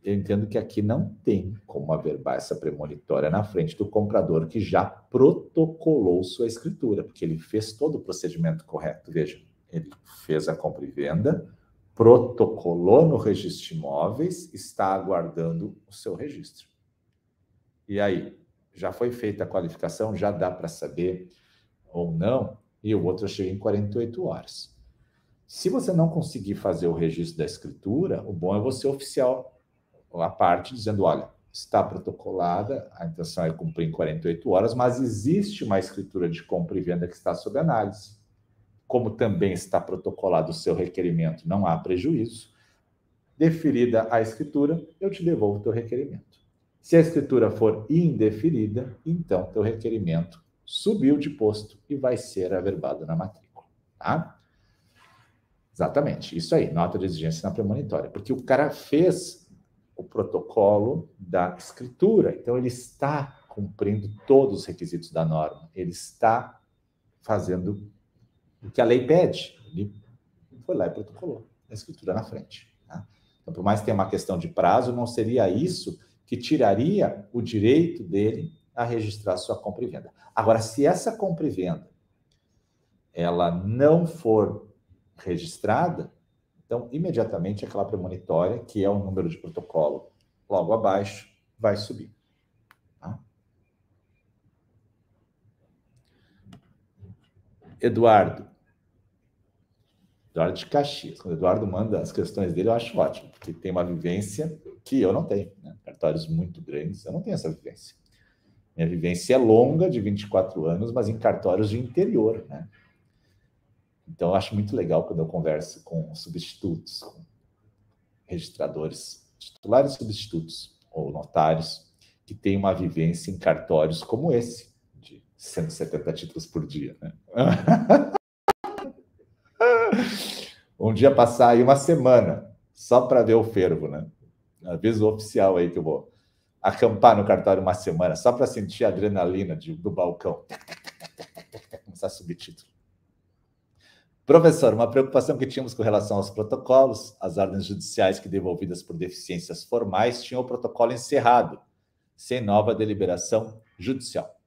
Eu entendo que aqui não tem como averbar essa premonitória na frente do comprador que já protocolou sua escritura, porque ele fez todo o procedimento correto. Veja, ele fez a compra e venda, protocolou no registro de imóveis, está aguardando o seu registro. E aí, já foi feita a qualificação, já dá para saber ou não, e o outro chega em 48 horas. Se você não conseguir fazer o registro da escritura, o bom é você oficial a parte dizendo, olha, está protocolada, a intenção é cumprir em 48 horas, mas existe uma escritura de compra e venda que está sob análise. Como também está protocolado o seu requerimento, não há prejuízo. Deferida a escritura, eu te devolvo o teu requerimento. Se a escritura for indeferida, então teu requerimento subiu de posto e vai ser averbado na matrícula, tá? Exatamente, isso aí, nota de exigência na premonitória, porque o cara fez o protocolo da escritura, então ele está cumprindo todos os requisitos da norma, ele está fazendo o que a lei pede, ele foi lá e protocolou a escritura na frente. Tá? Então, por mais que tenha uma questão de prazo, não seria isso que tiraria o direito dele a registrar sua compra e venda. Agora, se essa compra e venda ela não for registrada, então imediatamente aquela premonitória, que é o número de protocolo logo abaixo, vai subir. Tá? Eduardo. Eduardo de Caxias. Quando o Eduardo manda as questões dele, eu acho ótimo, porque tem uma vivência que eu não tenho. Né? Cartórios muito grandes, eu não tenho essa vivência. Minha vivência é longa, de 24 anos, mas em cartórios de interior. Né? Então, eu acho muito legal quando eu converso com substitutos, com registradores, titulares substitutos ou notários, que têm uma vivência em cartórios como esse, de 170 títulos por dia. Né? *laughs* um dia passar aí uma semana só para ver o fervo, né? Aviso oficial aí que eu vou acampar no cartório uma semana só para sentir a adrenalina de, do balcão. Começar a subir título. Professor, uma preocupação que tínhamos com relação aos protocolos, as ordens judiciais que devolvidas por deficiências formais tinham o protocolo encerrado, sem nova deliberação judicial.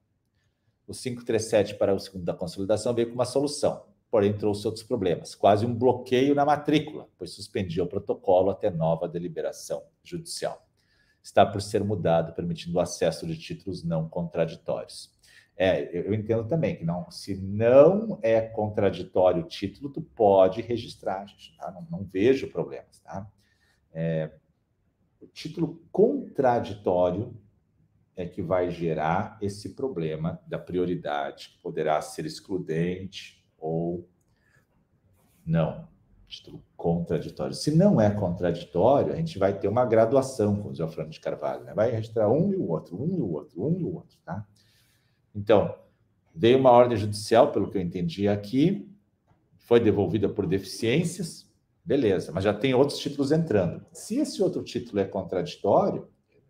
O 537 para o segundo da consolidação veio com uma solução, porém trouxe outros problemas, quase um bloqueio na matrícula, pois suspendia o protocolo até nova deliberação judicial. Está por ser mudado, permitindo o acesso de títulos não contraditórios. É, eu entendo também que não, se não é contraditório o título, tu pode registrar, gente, tá? não, não vejo problemas, tá? É, o título contraditório é que vai gerar esse problema da prioridade, que poderá ser excludente, ou não. Título contraditório. Se não é contraditório, a gente vai ter uma graduação com o Geofrano de Carvalho. Né? Vai registrar um e o outro, um e o outro, um e o outro. Tá? Então, veio uma ordem judicial, pelo que eu entendi aqui, foi devolvida por deficiências, beleza, mas já tem outros títulos entrando. Se esse outro título é contraditório,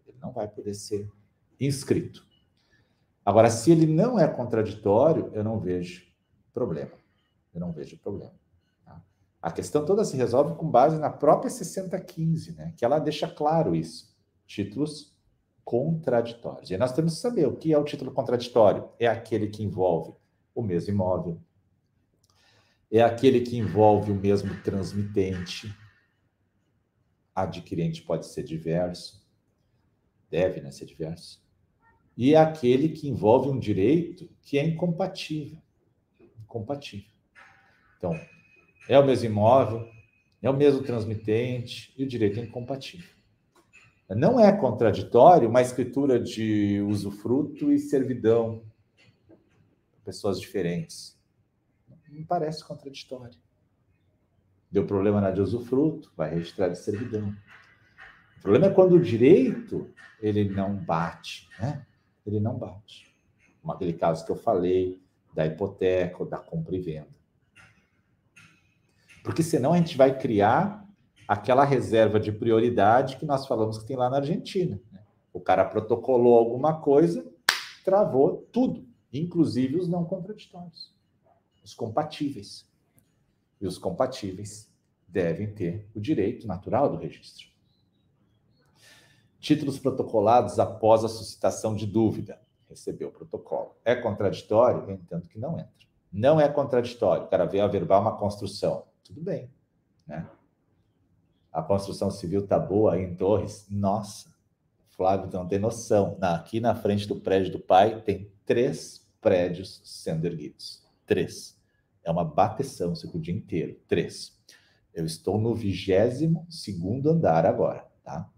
ele não vai poder ser inscrito. Agora, se ele não é contraditório, eu não vejo problema. Eu não vejo problema. Tá? A questão toda se resolve com base na própria 6015, né? que ela deixa claro isso. Títulos contraditórios. E nós temos que saber o que é o título contraditório. É aquele que envolve o mesmo imóvel, é aquele que envolve o mesmo transmitente. Adquirente pode ser diverso, deve né, ser diverso. E é aquele que envolve um direito que é incompatível. Incompatível. Então, é o mesmo imóvel, é o mesmo transmitente e o direito é incompatível. Não é contraditório uma escritura de usufruto e servidão pessoas diferentes. Não parece contraditório. Deu problema na de usufruto, vai registrar de servidão. O problema é quando o direito ele não bate, né? Ele não bate. Como aquele caso que eu falei da hipoteca ou da compra e venda. Porque senão a gente vai criar aquela reserva de prioridade que nós falamos que tem lá na Argentina. Né? O cara protocolou alguma coisa, travou tudo, inclusive os não contraditórios, os compatíveis. E os compatíveis devem ter o direito natural do registro. Títulos protocolados após a suscitação de dúvida. Recebeu o protocolo. É contraditório? Entendo que não entra. Não é contraditório. O cara veio averbar uma construção tudo bem, né? A construção civil tá boa aí em Torres. Nossa, Flávio não tem noção. Aqui na frente do prédio do pai tem três prédios sendo erguidos. Três. É uma bateção, o dia inteiro. Três. Eu estou no vigésimo segundo andar agora, tá?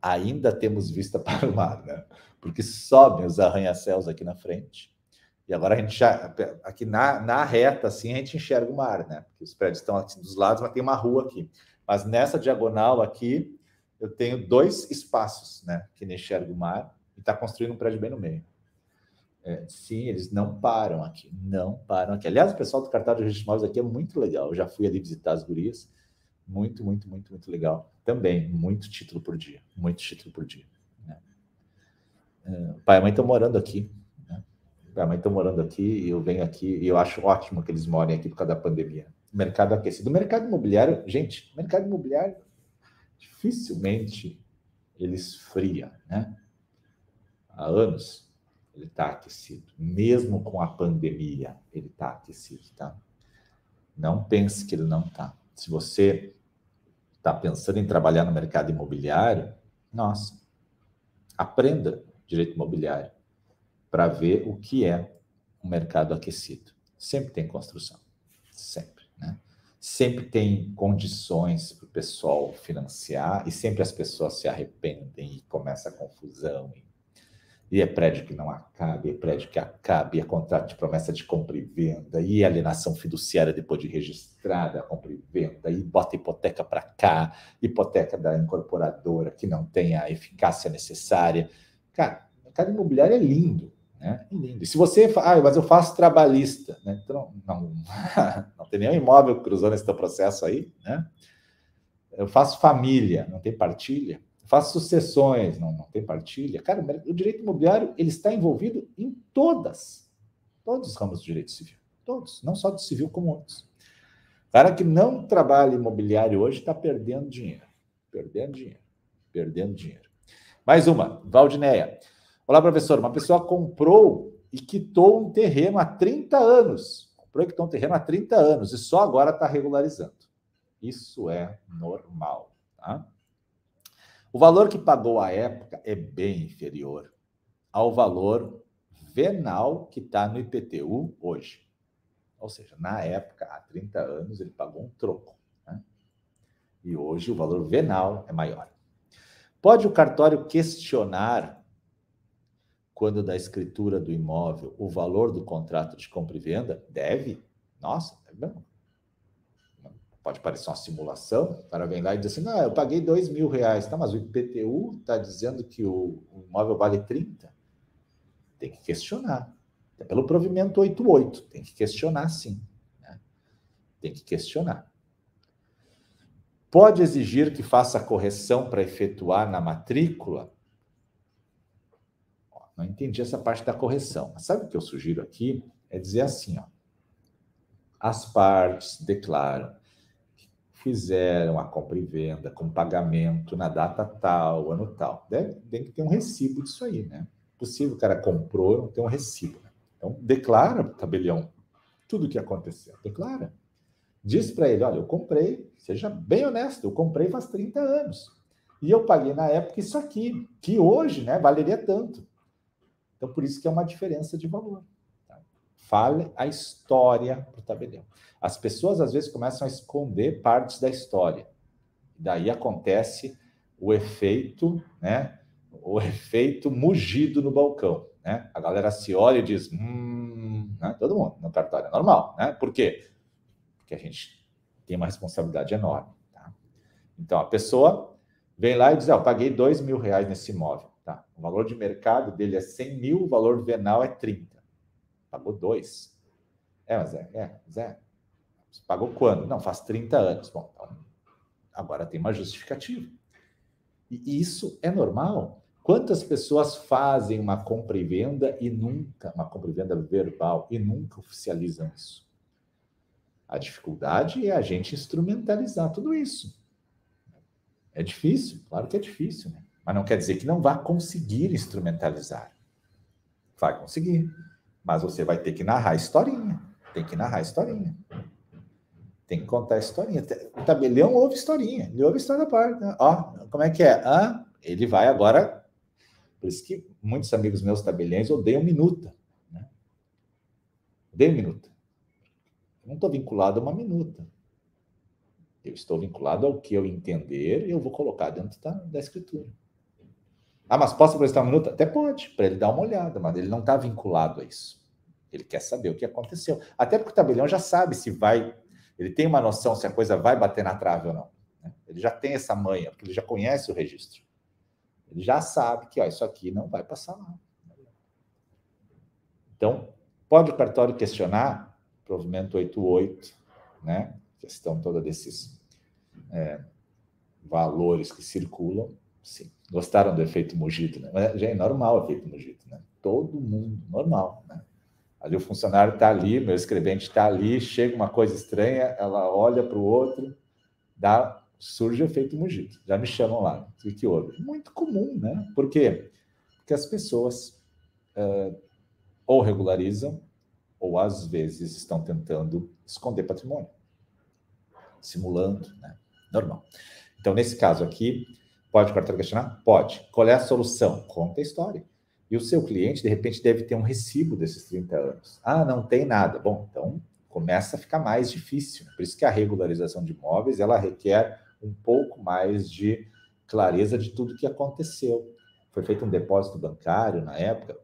Ainda temos vista *laughs* para o mar, né? Porque sobem os arranha-céus aqui na frente e agora a gente já, aqui na, na reta, assim, a gente enxerga o mar, né? Porque os prédios estão aqui dos lados, mas tem uma rua aqui. Mas nessa diagonal aqui, eu tenho dois espaços, né? Que nem enxerga o mar e está construindo um prédio bem no meio. É, sim, eles não param aqui, não param aqui. Aliás, o pessoal do cartaz de registro de imóveis aqui é muito legal. Eu já fui ali visitar as gurias. Muito, muito, muito, muito legal. Também, muito título por dia. Muito título por dia. Né? É, pai e mãe estão morando aqui. Né? Pai e mãe estão morando aqui e eu venho aqui e eu acho ótimo que eles morem aqui por causa da pandemia. Mercado aquecido. O mercado imobiliário, gente, mercado imobiliário dificilmente ele esfria, né? Há anos ele está aquecido. Mesmo com a pandemia, ele está aquecido, tá? Não pense que ele não está. Se você está pensando em trabalhar no mercado imobiliário, nossa, aprenda direito imobiliário para ver o que é um mercado aquecido. Sempre tem construção, sempre, né? Sempre tem condições para o pessoal financiar e sempre as pessoas se arrependem e começa a confusão e e é prédio que não acaba, e é prédio que acaba, e é contrato de promessa de compra e venda, e alienação fiduciária depois de registrada, compra e venda, e bota hipoteca para cá, hipoteca da incorporadora que não tem a eficácia necessária. Cara, mercado imobiliário é lindo, né? E se você, ah, mas eu faço trabalhista, né? Então, não, *laughs* não tem nenhum imóvel cruzando esse processo aí, né? Eu faço família, não tem partilha faz sucessões, não, não tem partilha. Cara, o direito imobiliário ele está envolvido em todas, todos os ramos do direito civil, todos, não só do civil como outros. O cara que não trabalha imobiliário hoje está perdendo dinheiro, perdendo dinheiro, perdendo dinheiro. Mais uma, Valdineia. Olá, professor. Uma pessoa comprou e quitou um terreno há 30 anos. Comprou e quitou um terreno há 30 anos e só agora está regularizando. Isso é normal, tá? O valor que pagou à época é bem inferior ao valor venal que está no IPTU hoje. Ou seja, na época, há 30 anos, ele pagou um troco. Né? E hoje o valor venal é maior. Pode o cartório questionar, quando da escritura do imóvel, o valor do contrato de compra e venda? Deve. Nossa, deve pode parecer uma simulação, o cara vem lá e diz assim, não, eu paguei dois mil reais, tá, mas o IPTU está dizendo que o, o, imóvel vale 30. Tem que questionar. É pelo provimento 88, tem que questionar sim. Né? Tem que questionar. Pode exigir que faça correção para efetuar na matrícula? Não entendi essa parte da correção. Mas sabe o que eu sugiro aqui? É dizer assim, ó. As partes declaram fizeram a compra e venda com pagamento na data tal, ano tal. Deve, tem que ter um recibo disso aí, né? Possível o cara comprou, não tem um recibo. Né? Então, declara, tabelião, tudo o que aconteceu. Declara. Diz para ele: olha, eu comprei, seja bem honesto, eu comprei faz 30 anos. E eu paguei na época isso aqui, que hoje né, valeria tanto. Então, por isso que é uma diferença de valor. Tá? Fale a história para o tabelião. As pessoas às vezes começam a esconder partes da história. Daí acontece o efeito, né? O efeito mugido no balcão, né? A galera se olha e diz, hum, né? todo mundo no cartório é normal, né? Por quê? Porque a gente tem uma responsabilidade enorme, tá? Então a pessoa vem lá e diz, ah, eu paguei dois mil reais nesse imóvel, tá? O valor de mercado dele é 100 mil, o valor venal é 30. Pagou dois. É, mas é, é, é. Você pagou quando? Não, faz 30 anos. Bom, então, agora tem uma justificativa. E isso é normal. Quantas pessoas fazem uma compra e venda e nunca, uma compra e venda verbal, e nunca oficializam isso? A dificuldade é a gente instrumentalizar tudo isso. É difícil, claro que é difícil, né? Mas não quer dizer que não vá conseguir instrumentalizar. Vai conseguir, mas você vai ter que narrar a historinha. Tem que narrar a historinha. Tem que contar a historinha. O tabelião ouve historinha, ele ouve história da parte. Né? Ó, como é que é? Ah, ele vai agora. Por isso que muitos amigos meus tabeliães odeiam minuta. Né? Odeiam minuta. Eu não estou vinculado a uma minuta. Eu estou vinculado ao que eu entender e eu vou colocar dentro da, da escritura. Ah, mas posso prestar uma minuta? Até pode, para ele dar uma olhada, mas ele não está vinculado a isso. Ele quer saber o que aconteceu. Até porque o tabelião já sabe se vai ele tem uma noção se a coisa vai bater na trave ou não. Né? Ele já tem essa manha, porque ele já conhece o registro. Ele já sabe que ó, isso aqui não vai passar lá. Então, pode o cartório questionar provimento 88, né? Questão toda desses é, valores que circulam. Sim. Gostaram do efeito Mugito, né? Mas já é normal o efeito Mugito, né? Todo mundo, normal, né? Ali o funcionário está ali, meu escrevente está ali, chega uma coisa estranha, ela olha para o outro, dá, surge o efeito Mugito. Já me chamam lá, o que houve? Muito comum, né? Por quê? Porque as pessoas uh, ou regularizam, ou às vezes estão tentando esconder patrimônio, simulando, né? Normal. Então, nesse caso aqui, pode o cartório questionar? Pode. Qual é a solução? Conta a história. E o seu cliente, de repente, deve ter um recibo desses 30 anos. Ah, não tem nada. Bom, então começa a ficar mais difícil. Por isso que a regularização de imóveis, ela requer um pouco mais de clareza de tudo que aconteceu. Foi feito um depósito bancário na época,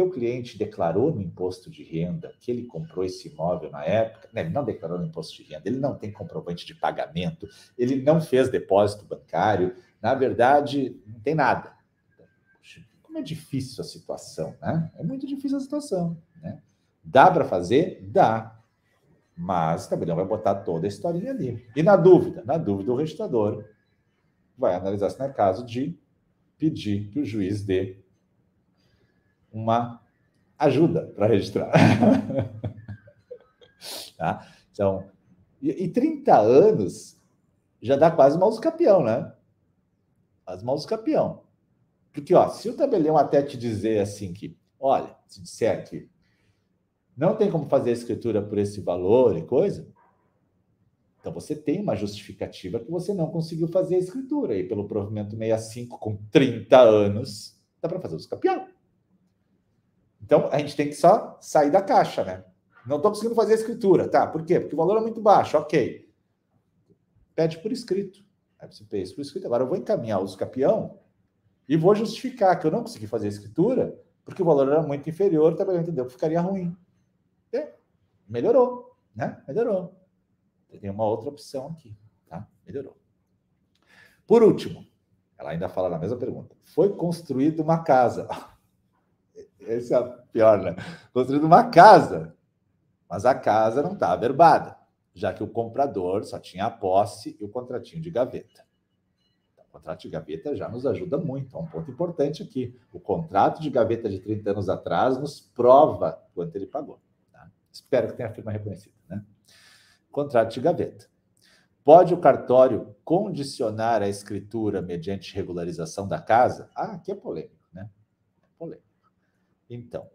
teu cliente declarou no imposto de renda que ele comprou esse imóvel na época, né, ele não declarou no imposto de renda, ele não tem comprovante de pagamento, ele não fez depósito bancário, na verdade, não tem nada. Como é difícil a situação, né? É muito difícil a situação, né? Dá para fazer? Dá. Mas o tabelião vai botar toda a historinha ali. E na dúvida, na dúvida, o registrador vai analisar se não é caso de pedir que o juiz dê uma ajuda para registrar. *laughs* tá? Então, e, e 30 anos já dá quase uma campeão, né? As mãos campeão. Porque, ó, se o tabelião até te dizer assim que, olha, se disser que não tem como fazer a escritura por esse valor e coisa, então você tem uma justificativa que você não conseguiu fazer a escritura. E pelo provimento 65, com 30 anos, dá para fazer os campeão. Então, a gente tem que só sair da caixa, né? Não estou conseguindo fazer a escritura, tá? Por quê? Porque o valor é muito baixo, ok. Pede por escrito. Pede por escrito. Agora eu vou encaminhar o uso capião e vou justificar que eu não consegui fazer a escritura porque o valor era muito inferior, também entendeu que ficaria ruim. Melhorou, né? Melhorou. Tem uma outra opção aqui, tá? Melhorou. Por último, ela ainda fala na mesma pergunta. Foi construída uma casa. *laughs* Esse é pior, né? Construindo uma casa, mas a casa não está averbada, já que o comprador só tinha a posse e o contratinho de gaveta. Então, o contrato de gaveta já nos ajuda muito, é um ponto importante aqui. O contrato de gaveta de 30 anos atrás nos prova quanto ele pagou. Tá? Espero que tenha a firma reconhecida, né? Contrato de gaveta. Pode o cartório condicionar a escritura mediante regularização da casa? Ah, aqui é polêmico, né? É polêmico. Então,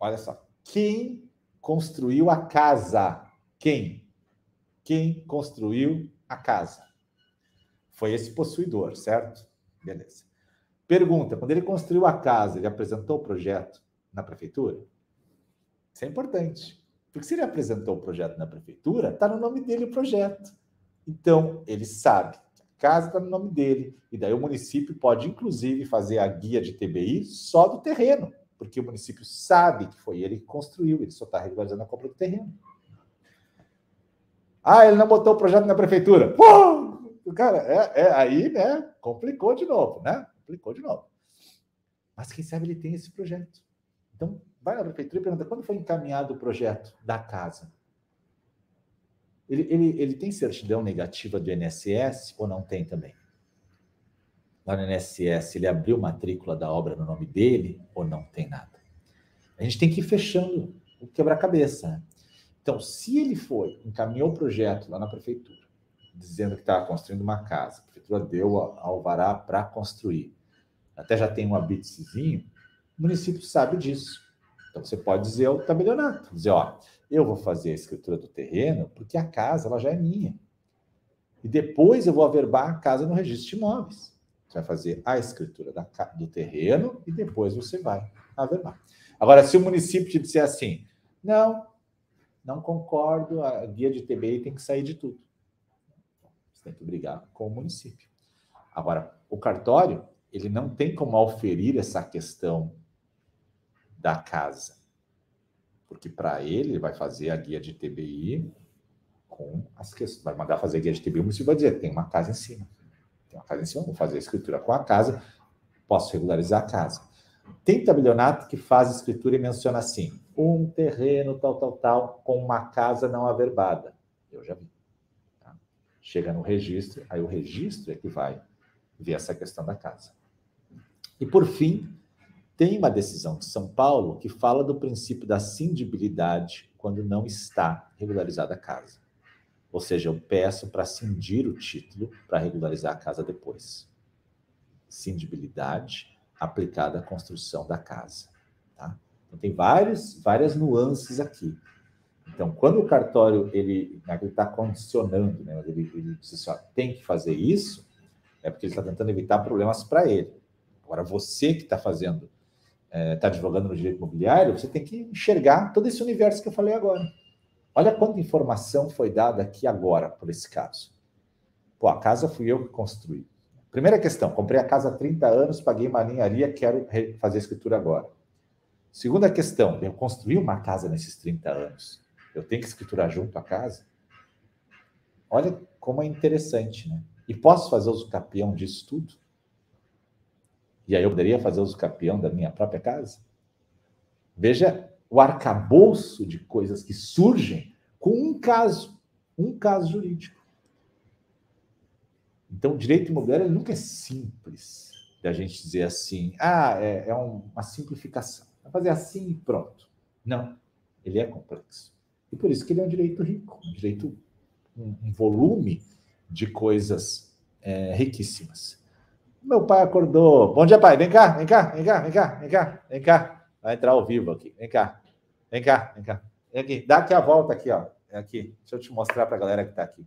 olha só. Quem construiu a casa? Quem? Quem construiu a casa? Foi esse possuidor, certo? Beleza. Pergunta: quando ele construiu a casa, ele apresentou o projeto na prefeitura? Isso é importante. Porque se ele apresentou o projeto na prefeitura, está no nome dele o projeto. Então, ele sabe que a casa está no nome dele. E daí o município pode, inclusive, fazer a guia de TBI só do terreno porque o município sabe que foi ele que construiu, ele só está regularizando a compra do terreno. Ah, ele não botou o projeto na prefeitura. Pô! Cara, é, é, aí, né? Complicou de novo, né? Complicou de novo. Mas quem sabe ele tem esse projeto. Então, vai na prefeitura e pergunta quando foi encaminhado o projeto da casa. Ele, ele, ele tem certidão negativa do INSS ou não tem também? lá no INSS, ele abriu matrícula da obra no nome dele ou não tem nada? A gente tem que ir fechando o quebra-cabeça. Então, se ele foi, encaminhou o projeto lá na prefeitura, dizendo que estava construindo uma casa, a prefeitura deu alvará para construir, até já tem um habitezinho, o município sabe disso. Então, você pode dizer ao tabelionato, dizer, ó, eu vou fazer a escritura do terreno porque a casa ela já é minha. E depois eu vou averbar a casa no registro de imóveis. Você vai fazer a escritura da, do terreno e depois você vai averbar. Agora, se o município te disser assim, não, não concordo, a guia de TBI tem que sair de tudo. Você tem que brigar com o município. Agora, o cartório, ele não tem como auferir essa questão da casa. Porque para ele, ele vai fazer a guia de TBI com as questões. Vai mandar fazer guia de TBIL, você vai dizer, tem uma casa em cima. Tem uma casa em cima, vou fazer a escritura com a casa, posso regularizar a casa. Tem tabelionato que faz escritura e menciona assim: um terreno, tal, tal, tal, com uma casa não averbada. Eu já vi. Tá? Chega no registro, aí o registro é que vai ver essa questão da casa. E por fim, tem uma decisão de São Paulo que fala do princípio da cindibilidade quando não está regularizada a casa. Ou seja, eu peço para cindir o título para regularizar a casa depois. Cindibilidade aplicada à construção da casa. Tá? Então, tem vários, várias nuances aqui. Então, quando o cartório ele é está condicionando, né, ele, ele diz assim, ó, tem que fazer isso, é porque ele está tentando evitar problemas para ele. Agora, você que está fazendo, está é, tá advogando no direito imobiliário, você tem que enxergar todo esse universo que eu falei agora. Olha quanta informação foi dada aqui agora por esse caso. Pô, a casa fui eu que construí. Primeira questão, comprei a casa há 30 anos, paguei uma linharia, quero fazer a escritura agora. Segunda questão, eu construí uma casa nesses 30 anos. Eu tenho que escriturar junto à casa? Olha como é interessante, né? E posso fazer uso capião disso tudo? E aí eu poderia fazer uso capião da minha própria casa? Veja o arcabouço de coisas que surgem com um caso, um caso jurídico. Então, direito imobiliário nunca é simples da gente dizer assim, ah, é, é uma simplificação. Vai fazer assim e pronto. Não, ele é complexo. E por isso que ele é um direito rico, um direito, um, um volume de coisas é, riquíssimas. Meu pai acordou. Bom dia, pai. Vem cá, vem cá, vem cá, vem cá, vem cá, vem cá. Vai entrar ao vivo aqui. Vem cá. Vem cá, vem cá. Vem aqui. Dá aqui a volta aqui, ó. É aqui. Deixa eu te mostrar para a galera que está aqui.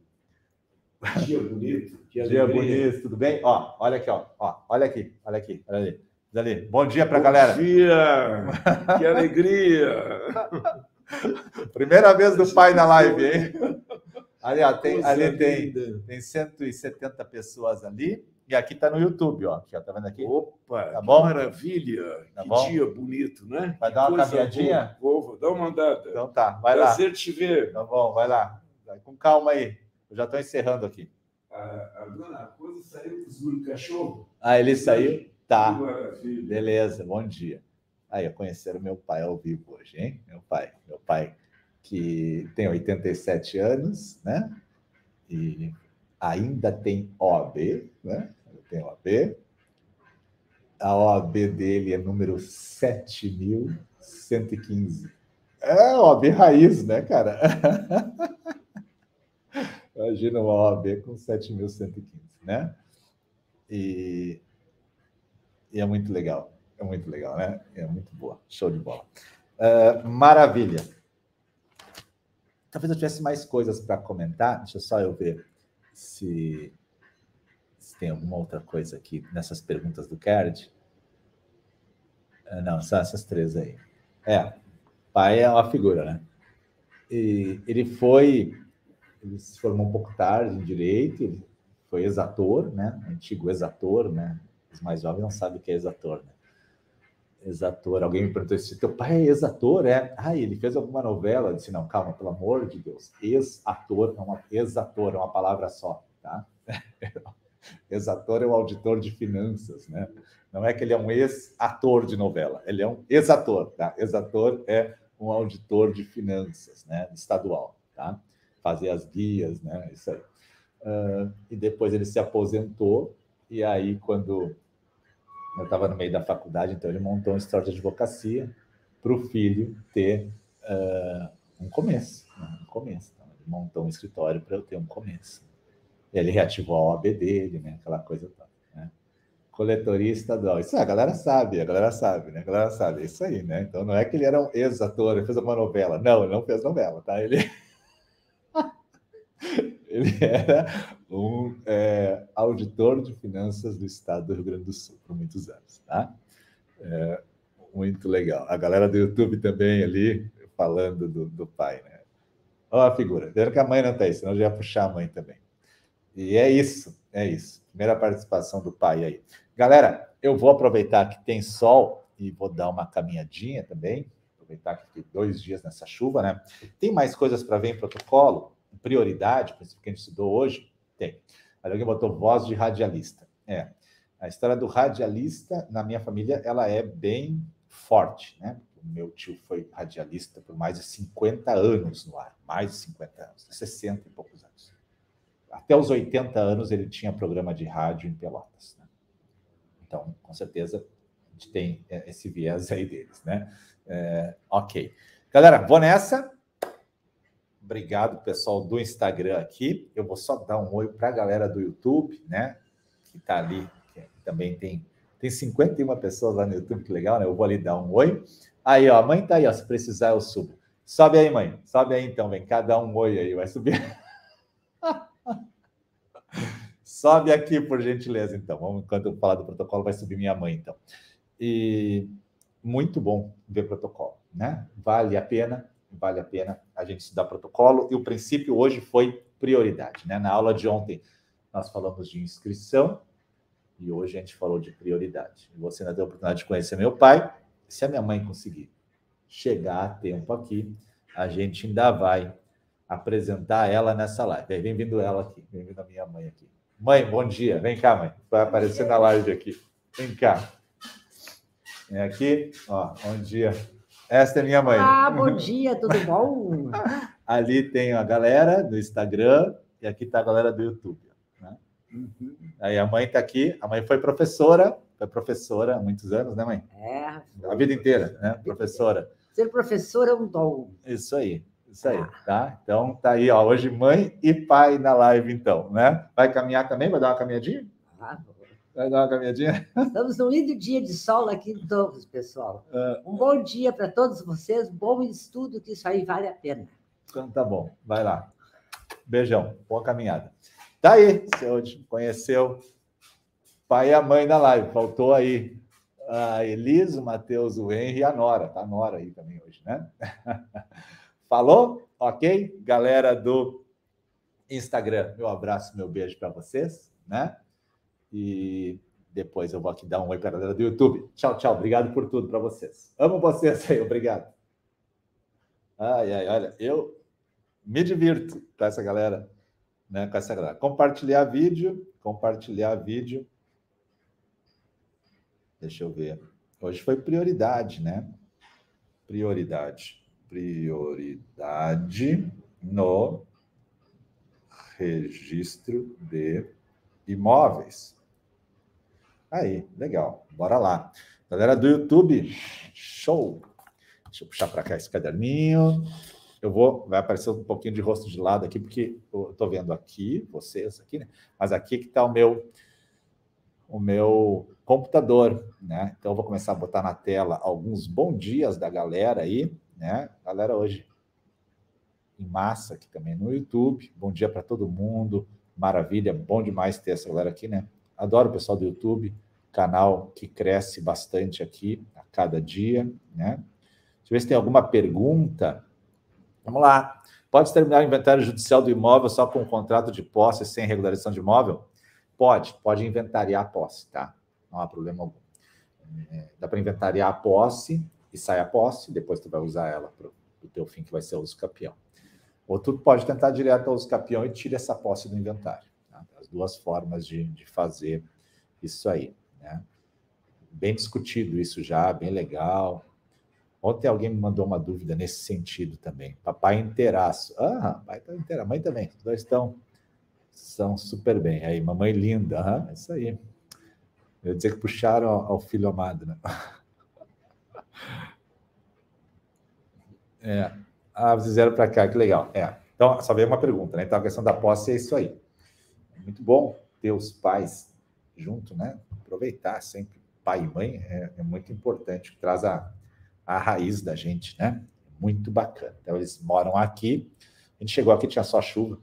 Dia bonito. Dia, dia bonito, tudo bem? Ó, olha aqui, ó. ó olha aqui, olha aqui, olha ali. ali. Bom dia para a galera. Bom dia! *laughs* que alegria! Primeira vez do pai na live, hein? Ali, ó, tem, ali tem, tem 170 pessoas ali. E aqui está no YouTube, ó. Ó. Tá vendo aqui? Opa, tá bom? maravilha. Tá que bom? dia bonito, né? Vai que dar uma caminhadinha? Vou, vou dar uma andada. Então tá, vai Prazer lá. Prazer te ver. Tá bom, vai lá. Vai com calma aí. Eu já estou encerrando aqui. A, a dona Coisa saiu com os cachorro. Ah, ele saiu? Tá. Beleza, bom dia. Aí, conheceram meu pai ao vivo hoje, hein? Meu pai. Meu pai que tem 87 anos, né? E ainda tem OAB, né? tem OAB. A OAB dele é número 7115. É OAB raiz, né, cara? *laughs* Imagina uma OAB com 7.115, né? E, e, é muito legal. É muito legal, né? É muito boa. Show de bola. Uh, maravilha. Talvez eu tivesse mais coisas para comentar. Deixa só eu ver se tem alguma outra coisa aqui nessas perguntas do Card? Ah, não, são essas três aí. É, pai é uma figura, né? E ele foi, ele se formou um pouco tarde em direito, ele foi exator, né? Antigo exator, né? Os mais jovens não sabem o que é exator, né? Exator. Alguém me perguntou se teu pai é exator, é? Ah, ele fez alguma novela? Eu disse, não, calma, pelo amor de Deus. Ex-ator é uma exator, é uma palavra só, tá? *laughs* Exator é o auditor de finanças, né? Não é que ele é um ex-ator de novela, ele é um ex-ator, tá? Ex-ator é um auditor de finanças, né? Estadual, tá? Fazer as guias, né? Isso aí. Uh, e depois ele se aposentou, e aí, quando eu estava no meio da faculdade, então ele montou um escritório de advocacia para o filho ter uh, um começo, né? um começo. Então, ele montou um escritório para eu ter um começo. Ele reativou a OAB dele, né? Aquela coisa toda. Né? Coletoria estadual. Isso a galera sabe, a galera sabe, né? A galera sabe, é isso aí, né? Então não é que ele era um ex-ator, ele fez uma novela. Não, ele não fez novela, tá? Ele. Ele *laughs* era um é, auditor de finanças do estado do Rio Grande do Sul por muitos anos, tá? É, muito legal. A galera do YouTube também ali falando do, do pai, né? Olha a figura. Vendo que a mãe não está aí, senão eu já ia puxar a mãe também. E é isso, é isso. Primeira participação do pai aí. Galera, eu vou aproveitar que tem sol e vou dar uma caminhadinha também. Aproveitar que fiquei dois dias nessa chuva, né? Tem mais coisas para ver em protocolo? Prioridade, princípio que a gente estudou hoje? Tem. Aí alguém botou voz de radialista. É. A história do radialista, na minha família, ela é bem forte, né? O meu tio foi radialista por mais de 50 anos no ar, mais de 50 anos, 60 e poucos anos. Até os 80 anos ele tinha programa de rádio em Pelotas. Né? Então, com certeza, a gente tem é, esse viés aí deles, né? É, ok. Galera, vou nessa. Obrigado, pessoal do Instagram aqui. Eu vou só dar um oi para a galera do YouTube, né? Que está ali, que também tem, tem 51 pessoas lá no YouTube, que legal, né? Eu vou ali dar um oi. Aí, ó, a mãe tá aí, ó. Se precisar, eu subo. Sobe aí, mãe. Sobe aí, então. Vem cá dar um oi aí. Vai subir. *laughs* Sobe aqui, por gentileza, então. Vamos, enquanto eu falar do protocolo, vai subir minha mãe, então. E muito bom ver protocolo, né? Vale a pena vale a pena a gente estudar protocolo. E o princípio hoje foi prioridade. Né? Na aula de ontem, nós falamos de inscrição e hoje a gente falou de prioridade. você ainda deu a oportunidade de conhecer meu pai. Se a minha mãe conseguir chegar a tempo aqui, a gente ainda vai apresentar ela nessa live. Bem-vindo ela aqui, bem-vindo a minha mãe aqui. Mãe, bom dia. Vem cá, mãe. Vai aparecer na live aqui. Vem cá. Vem aqui. Ó, bom dia. Esta é minha mãe. Ah, bom dia, tudo bom? *laughs* Ali tem a galera do Instagram e aqui está a galera do YouTube. Né? Uhum. Aí a mãe está aqui, a mãe foi professora, foi professora há muitos anos, né, mãe? É. A vida inteira, né? Professora. Ser professora é um dom. Isso aí, isso aí, ah. tá? Então tá aí, ó, hoje mãe e pai na live, então, né? Vai caminhar também? Vai dar uma caminhadinha? Ah, Vai dar uma caminhadinha? Estamos num lindo dia de sol aqui em Torres, pessoal. É. Um bom dia para todos vocês, bom estudo, que isso aí vale a pena. Então tá bom, vai lá. Beijão, boa caminhada. Tá aí, você hoje conheceu pai e a mãe da live. Faltou aí a Elisa, o Matheus, o Henry e a Nora. Tá a Nora aí também hoje, né? *laughs* Falou? Ok? Galera do Instagram, meu abraço, meu beijo para vocês, né? E depois eu vou aqui dar um oi para a galera do YouTube. Tchau, tchau. Obrigado por tudo para vocês. Amo vocês aí, obrigado. Ai, ai, olha, eu me divirto com essa galera, né? Com essa galera. Compartilhar vídeo, compartilhar vídeo. Deixa eu ver. Hoje foi prioridade, né? Prioridade. Prioridade no registro de imóveis. Aí, legal. Bora lá. Galera do YouTube, show. Deixa eu puxar para cá esse caderninho. Eu vou, vai aparecer um pouquinho de rosto de lado aqui, porque eu estou vendo aqui, vocês aqui, né? Mas aqui que está o meu, o meu computador, né? Então eu vou começar a botar na tela alguns bons dias da galera aí, né? Galera hoje em massa aqui também no YouTube. Bom dia para todo mundo. Maravilha, bom demais ter essa galera aqui, né? Adoro o pessoal do YouTube, canal que cresce bastante aqui a cada dia, né? Deixa eu ver se tem alguma pergunta. Vamos lá. Pode terminar o inventário judicial do imóvel só com um contrato de posse sem regularização de imóvel? Pode, pode inventariar a posse, tá? Não há problema algum. É, dá para inventariar a posse e sai a posse, depois tu vai usar ela para o teu fim, que vai ser o uso capião. Ou tu pode tentar direto ao uso capião e tira essa posse do inventário duas formas de, de fazer isso aí. Né? Bem discutido isso já, bem legal. Ontem alguém me mandou uma dúvida nesse sentido também. Papai inteiraço. Ah, pai tá inteira, mãe também. Os dois estão são super bem. Aí, mamãe linda. Ah, é isso aí. Eu ia dizer que puxaram ao, filho amado, né? *laughs* É. Ah, vocês vieram para cá, que legal. É. Então, só veio uma pergunta, né? Então, a questão da posse é isso aí muito bom ter os pais junto, né? Aproveitar sempre pai e mãe é, é muito importante, traz a, a raiz da gente, né? Muito bacana. Então, eles moram aqui. A gente chegou aqui, tinha só chuva,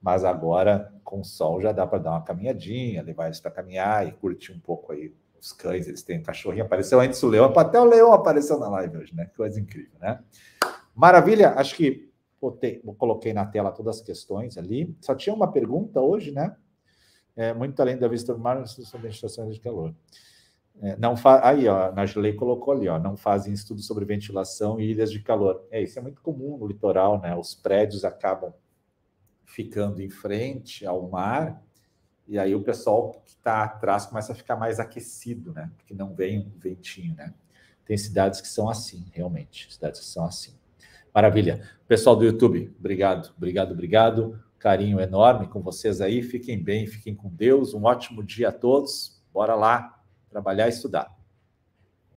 mas agora, com sol, já dá para dar uma caminhadinha, levar eles para caminhar e curtir um pouco aí os cães. Eles têm um cachorrinho, apareceu antes o leão, até o leão apareceu na live hoje, né? Coisa incrível, né? Maravilha, acho que botei, coloquei na tela todas as questões ali. Só tinha uma pergunta hoje, né? É, muito além da vista do mar, sobre estações de calor. É, não fa... Aí, ó, na lei colocou ali, ó, não fazem estudo sobre ventilação e ilhas de calor. É, isso é muito comum no litoral, né? Os prédios acabam ficando em frente ao mar, e aí o pessoal que está atrás começa a ficar mais aquecido, né? Porque não vem um ventinho, né? Tem cidades que são assim, realmente, cidades que são assim. Maravilha. Pessoal do YouTube, obrigado, obrigado, obrigado. Carinho enorme com vocês aí. Fiquem bem, fiquem com Deus. Um ótimo dia a todos. Bora lá trabalhar e estudar.